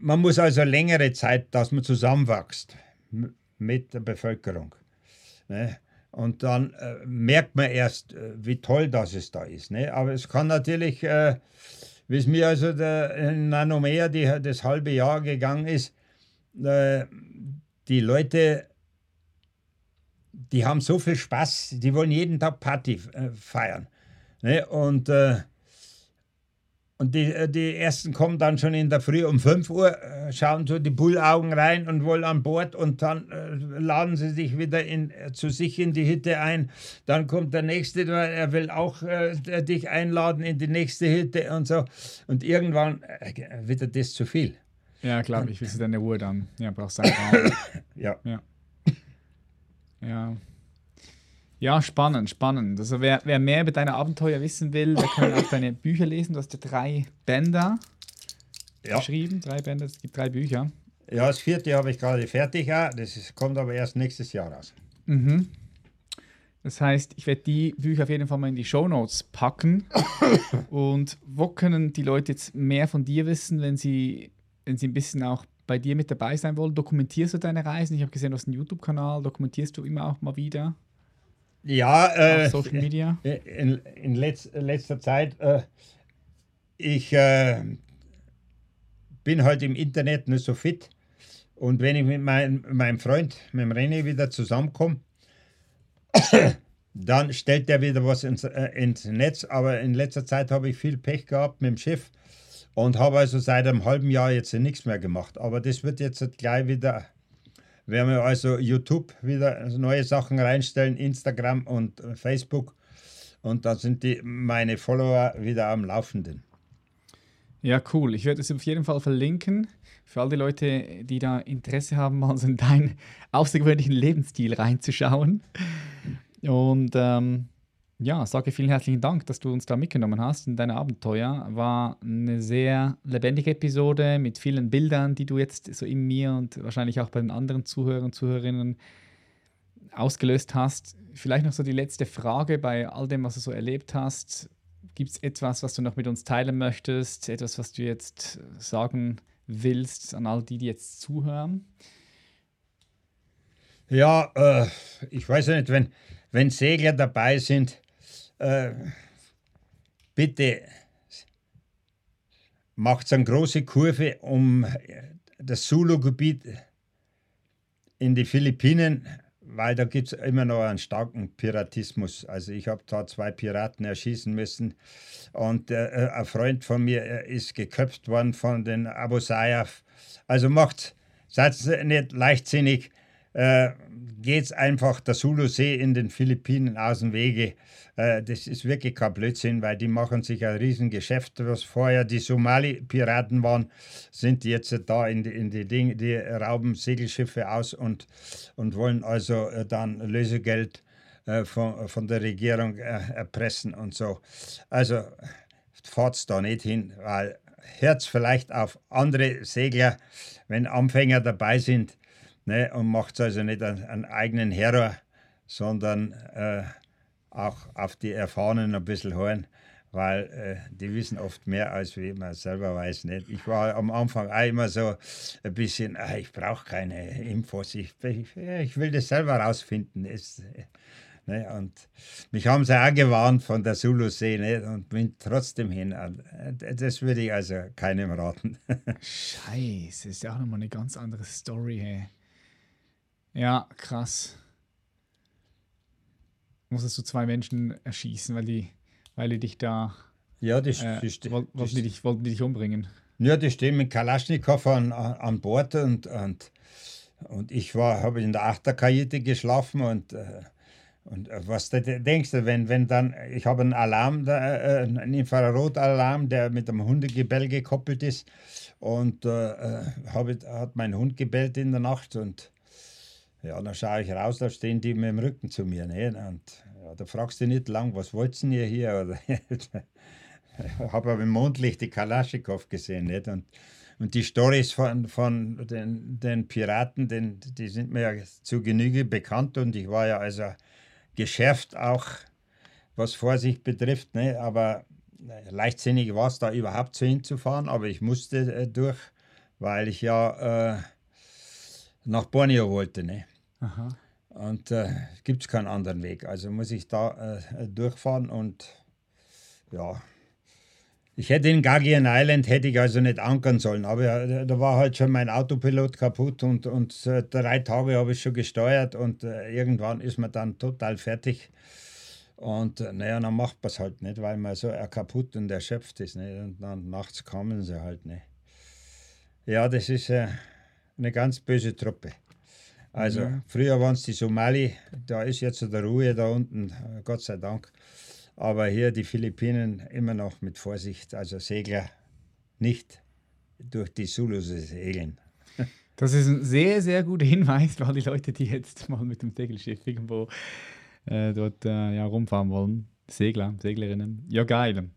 man muss also längere Zeit, dass man zusammenwächst mit der Bevölkerung. Ne? Und dann äh, merkt man erst, äh, wie toll das es da ist. Ne? Aber es kann natürlich, äh, wie es mir also der Nanomea die, das halbe Jahr gegangen ist, äh, die Leute, die haben so viel Spaß, die wollen jeden Tag Party äh, feiern. Ne? Und äh, und die, äh, die ersten kommen dann schon in der Früh um 5 Uhr, äh, schauen so die Bullaugen rein und wollen an Bord und dann äh, laden sie sich wieder in, zu sich in die Hütte ein. Dann kommt der nächste, er will auch äh, dich einladen in die nächste Hütte und so. Und irgendwann äh, wird das zu viel. Ja, klar, ich will deine Ruhe dann. Ja, brauchst du Raum. [laughs] ja. ja. Ja. Ja, spannend, spannend. Also wer, wer mehr über deine Abenteuer wissen will, der kann auch deine Bücher lesen. Du hast ja drei Bänder ja. geschrieben, drei Bänder, es gibt drei Bücher. Ja, das vierte habe ich gerade fertig, ja. das ist, kommt aber erst nächstes Jahr raus. Mhm. Das heißt, ich werde die Bücher auf jeden Fall mal in die Show Notes packen. [coughs] Und wo können die Leute jetzt mehr von dir wissen, wenn sie, wenn sie ein bisschen auch bei dir mit dabei sein wollen? Dokumentierst du deine Reisen? Ich habe gesehen, du hast einen YouTube-Kanal. Dokumentierst du immer auch mal wieder? Ja, äh, Social Media? In, in letz, letzter Zeit. Äh, ich äh, bin halt im Internet nicht so fit. Und wenn ich mit mein, meinem Freund, mit dem René, wieder zusammenkomme, [coughs] dann stellt der wieder was ins, äh, ins Netz. Aber in letzter Zeit habe ich viel Pech gehabt mit dem Schiff und habe also seit einem halben Jahr jetzt nichts mehr gemacht. Aber das wird jetzt gleich wieder, werden wir also YouTube wieder neue Sachen reinstellen, Instagram und Facebook. Und da sind die, meine Follower wieder am Laufenden. Ja, cool. Ich werde es auf jeden Fall verlinken. Für all die Leute, die da Interesse haben, mal so in deinen [laughs] außergewöhnlichen Lebensstil reinzuschauen. Und ähm, ja, sage vielen herzlichen Dank, dass du uns da mitgenommen hast in deine Abenteuer. War eine sehr lebendige Episode mit vielen Bildern, die du jetzt so in mir und wahrscheinlich auch bei den anderen Zuhörern und Zuhörerinnen ausgelöst hast. Vielleicht noch so die letzte Frage bei all dem, was du so erlebt hast. Gibt es etwas, was du noch mit uns teilen möchtest? Etwas, was du jetzt sagen willst an all die, die jetzt zuhören? Ja, äh, ich weiß nicht, wenn, wenn Segler dabei sind, äh, bitte macht eine große Kurve um das Sulu-Gebiet in die Philippinen, weil da gibt es immer noch einen starken Piratismus. Also ich habe da zwei Piraten erschießen müssen und äh, ein Freund von mir äh, ist geköpft worden von den Abu Sayyaf. Also macht, seid nicht leichtsinnig, äh, geht es einfach der Sulu-See in den Philippinen aus dem Wege. Äh, das ist wirklich kein Blödsinn, weil die machen sich ein Riesengeschäft. Was vorher die Somali-Piraten waren, sind jetzt da in die, in die Dinge, die rauben Segelschiffe aus und, und wollen also äh, dann Lösegeld äh, von, von der Regierung äh, erpressen und so. Also fahrt's da nicht hin, weil hört vielleicht auf andere Segler, wenn Anfänger dabei sind, ne, und macht also nicht einen, einen eigenen Terror, sondern äh, auch auf die Erfahrenen ein bisschen hören, weil äh, die wissen oft mehr, als wie man selber weiß. Nicht? Ich war am Anfang auch immer so ein bisschen, ach, ich brauche keine Infos, ich, ich, ich, will das selber rausfinden. Es, Ne, und mich haben sie auch gewarnt von der Zulu-See ne, und bin trotzdem hin. Das würde ich also keinem raten. [laughs] Scheiße, ist ja auch nochmal eine ganz andere Story. Hey. Ja, krass. Musstest du zwei Menschen erschießen, weil die, weil die dich da. Ja, die, äh, die, wollten, die, dich, wollten die dich umbringen. Ja, die stehen mit Kalaschnikow an, an Bord und, und, und ich habe in der Achterkajüte geschlafen und. Äh, und äh, was denkst du, wenn, wenn dann, ich habe einen Alarm, äh, einen Infrarotalarm, der mit einem Hundegebell gekoppelt ist und äh, habe, hat mein Hund gebellt in der Nacht und ja, dann schaue ich raus, da stehen die mit dem Rücken zu mir. Ne? Und ja, da fragst du nicht lang, was wollt's denn ihr hier? [laughs] ich habe aber im Mondlicht die Kalaschikow gesehen. Nicht? Und, und die Stories von, von den, den Piraten, den, die sind mir ja zu Genüge bekannt und ich war ja also geschärft auch, was Vorsicht betrifft. Ne? Aber leichtsinnig war es da überhaupt so hinzufahren, aber ich musste äh, durch, weil ich ja äh, nach Borneo wollte. Ne? Aha. Und äh, gibt es keinen anderen Weg. Also muss ich da äh, durchfahren und ja. Ich hätte in Gagian Island hätte ich also nicht ankern sollen, aber äh, da war halt schon mein Autopilot kaputt und, und äh, drei Tage habe ich schon gesteuert und äh, irgendwann ist man dann total fertig. Und naja, dann macht man es halt nicht, weil man so kaputt und erschöpft ist. Nicht? Und dann nachts kommen sie halt nicht. Ja, das ist äh, eine ganz böse Truppe. Also ja. früher waren es die Somali, da ist jetzt der Ruhe da unten, Gott sei Dank. Aber hier die Philippinen immer noch mit Vorsicht, also Segler nicht durch die Zulus segeln. Das ist ein sehr, sehr guter Hinweis für all die Leute, die jetzt mal mit dem Segelschiff irgendwo äh, dort äh, ja, rumfahren wollen. Segler, Seglerinnen. Ja, geil.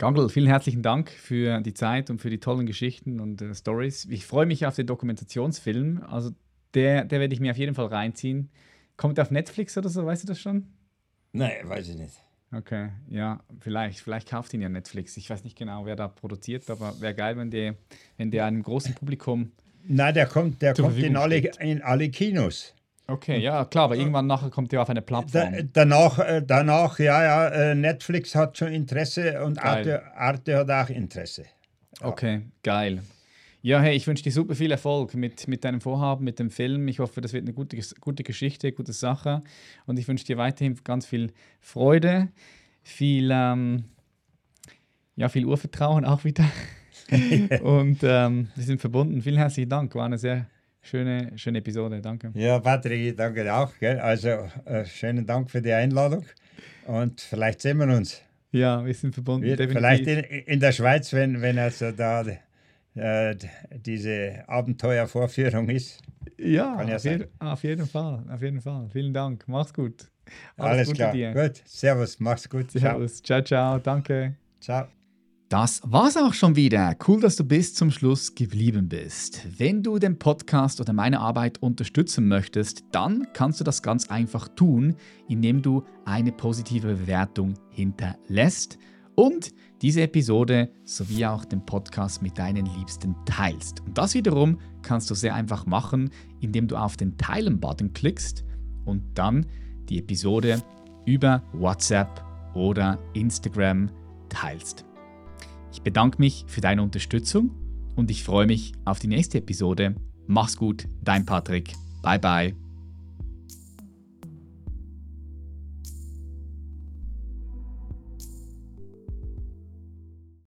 Gangl, vielen herzlichen Dank für die Zeit und für die tollen Geschichten und äh, Stories. Ich freue mich auf den Dokumentationsfilm. Also der, der werde ich mir auf jeden Fall reinziehen. Kommt der auf Netflix oder so, weißt du das schon? Nein, weiß ich nicht. Okay, ja, vielleicht. Vielleicht kauft ihn ja Netflix. Ich weiß nicht genau, wer da produziert, aber wäre geil, wenn der, wenn der einem großen Publikum Nein, der kommt, der kommt in alle, in alle Kinos. Okay, ja, klar, aber irgendwann nachher kommt der auf eine Plattform. Da, danach, äh, danach, ja, ja, äh, Netflix hat schon Interesse und Arte, Arte hat auch Interesse. Ja. Okay, geil. Ja, hey, ich wünsche dir super viel Erfolg mit, mit deinem Vorhaben, mit dem Film. Ich hoffe, das wird eine gute, gute Geschichte, gute Sache. Und ich wünsche dir weiterhin ganz viel Freude, viel, ähm, ja, viel Urvertrauen auch wieder. [laughs] und ähm, wir sind verbunden. Vielen herzlichen Dank. War eine sehr schöne, schöne Episode. Danke. Ja, Patrick, danke auch. Gell? Also äh, schönen Dank für die Einladung. Und vielleicht sehen wir uns. Ja, wir sind verbunden. Wir, vielleicht in, in, der Schweiz, wenn, wenn also da äh, diese Abenteuervorführung ist. Ja, ja auf, je, auf, jeden Fall. Auf jeden Fall. Vielen Dank. Mach's gut. Alles, Alles klar. Dir. Gut. Servus. Mach's gut. Servus. Ciao, ciao. Danke. Ciao. Das war's auch schon wieder. Cool, dass du bis zum Schluss geblieben bist. Wenn du den Podcast oder meine Arbeit unterstützen möchtest, dann kannst du das ganz einfach tun, indem du eine positive Bewertung hinterlässt und diese Episode sowie auch den Podcast mit deinen Liebsten teilst. Und das wiederum kannst du sehr einfach machen, indem du auf den Teilen-Button klickst und dann die Episode über WhatsApp oder Instagram teilst. Ich bedanke mich für deine Unterstützung und ich freue mich auf die nächste Episode. Mach's gut, dein Patrick. Bye bye.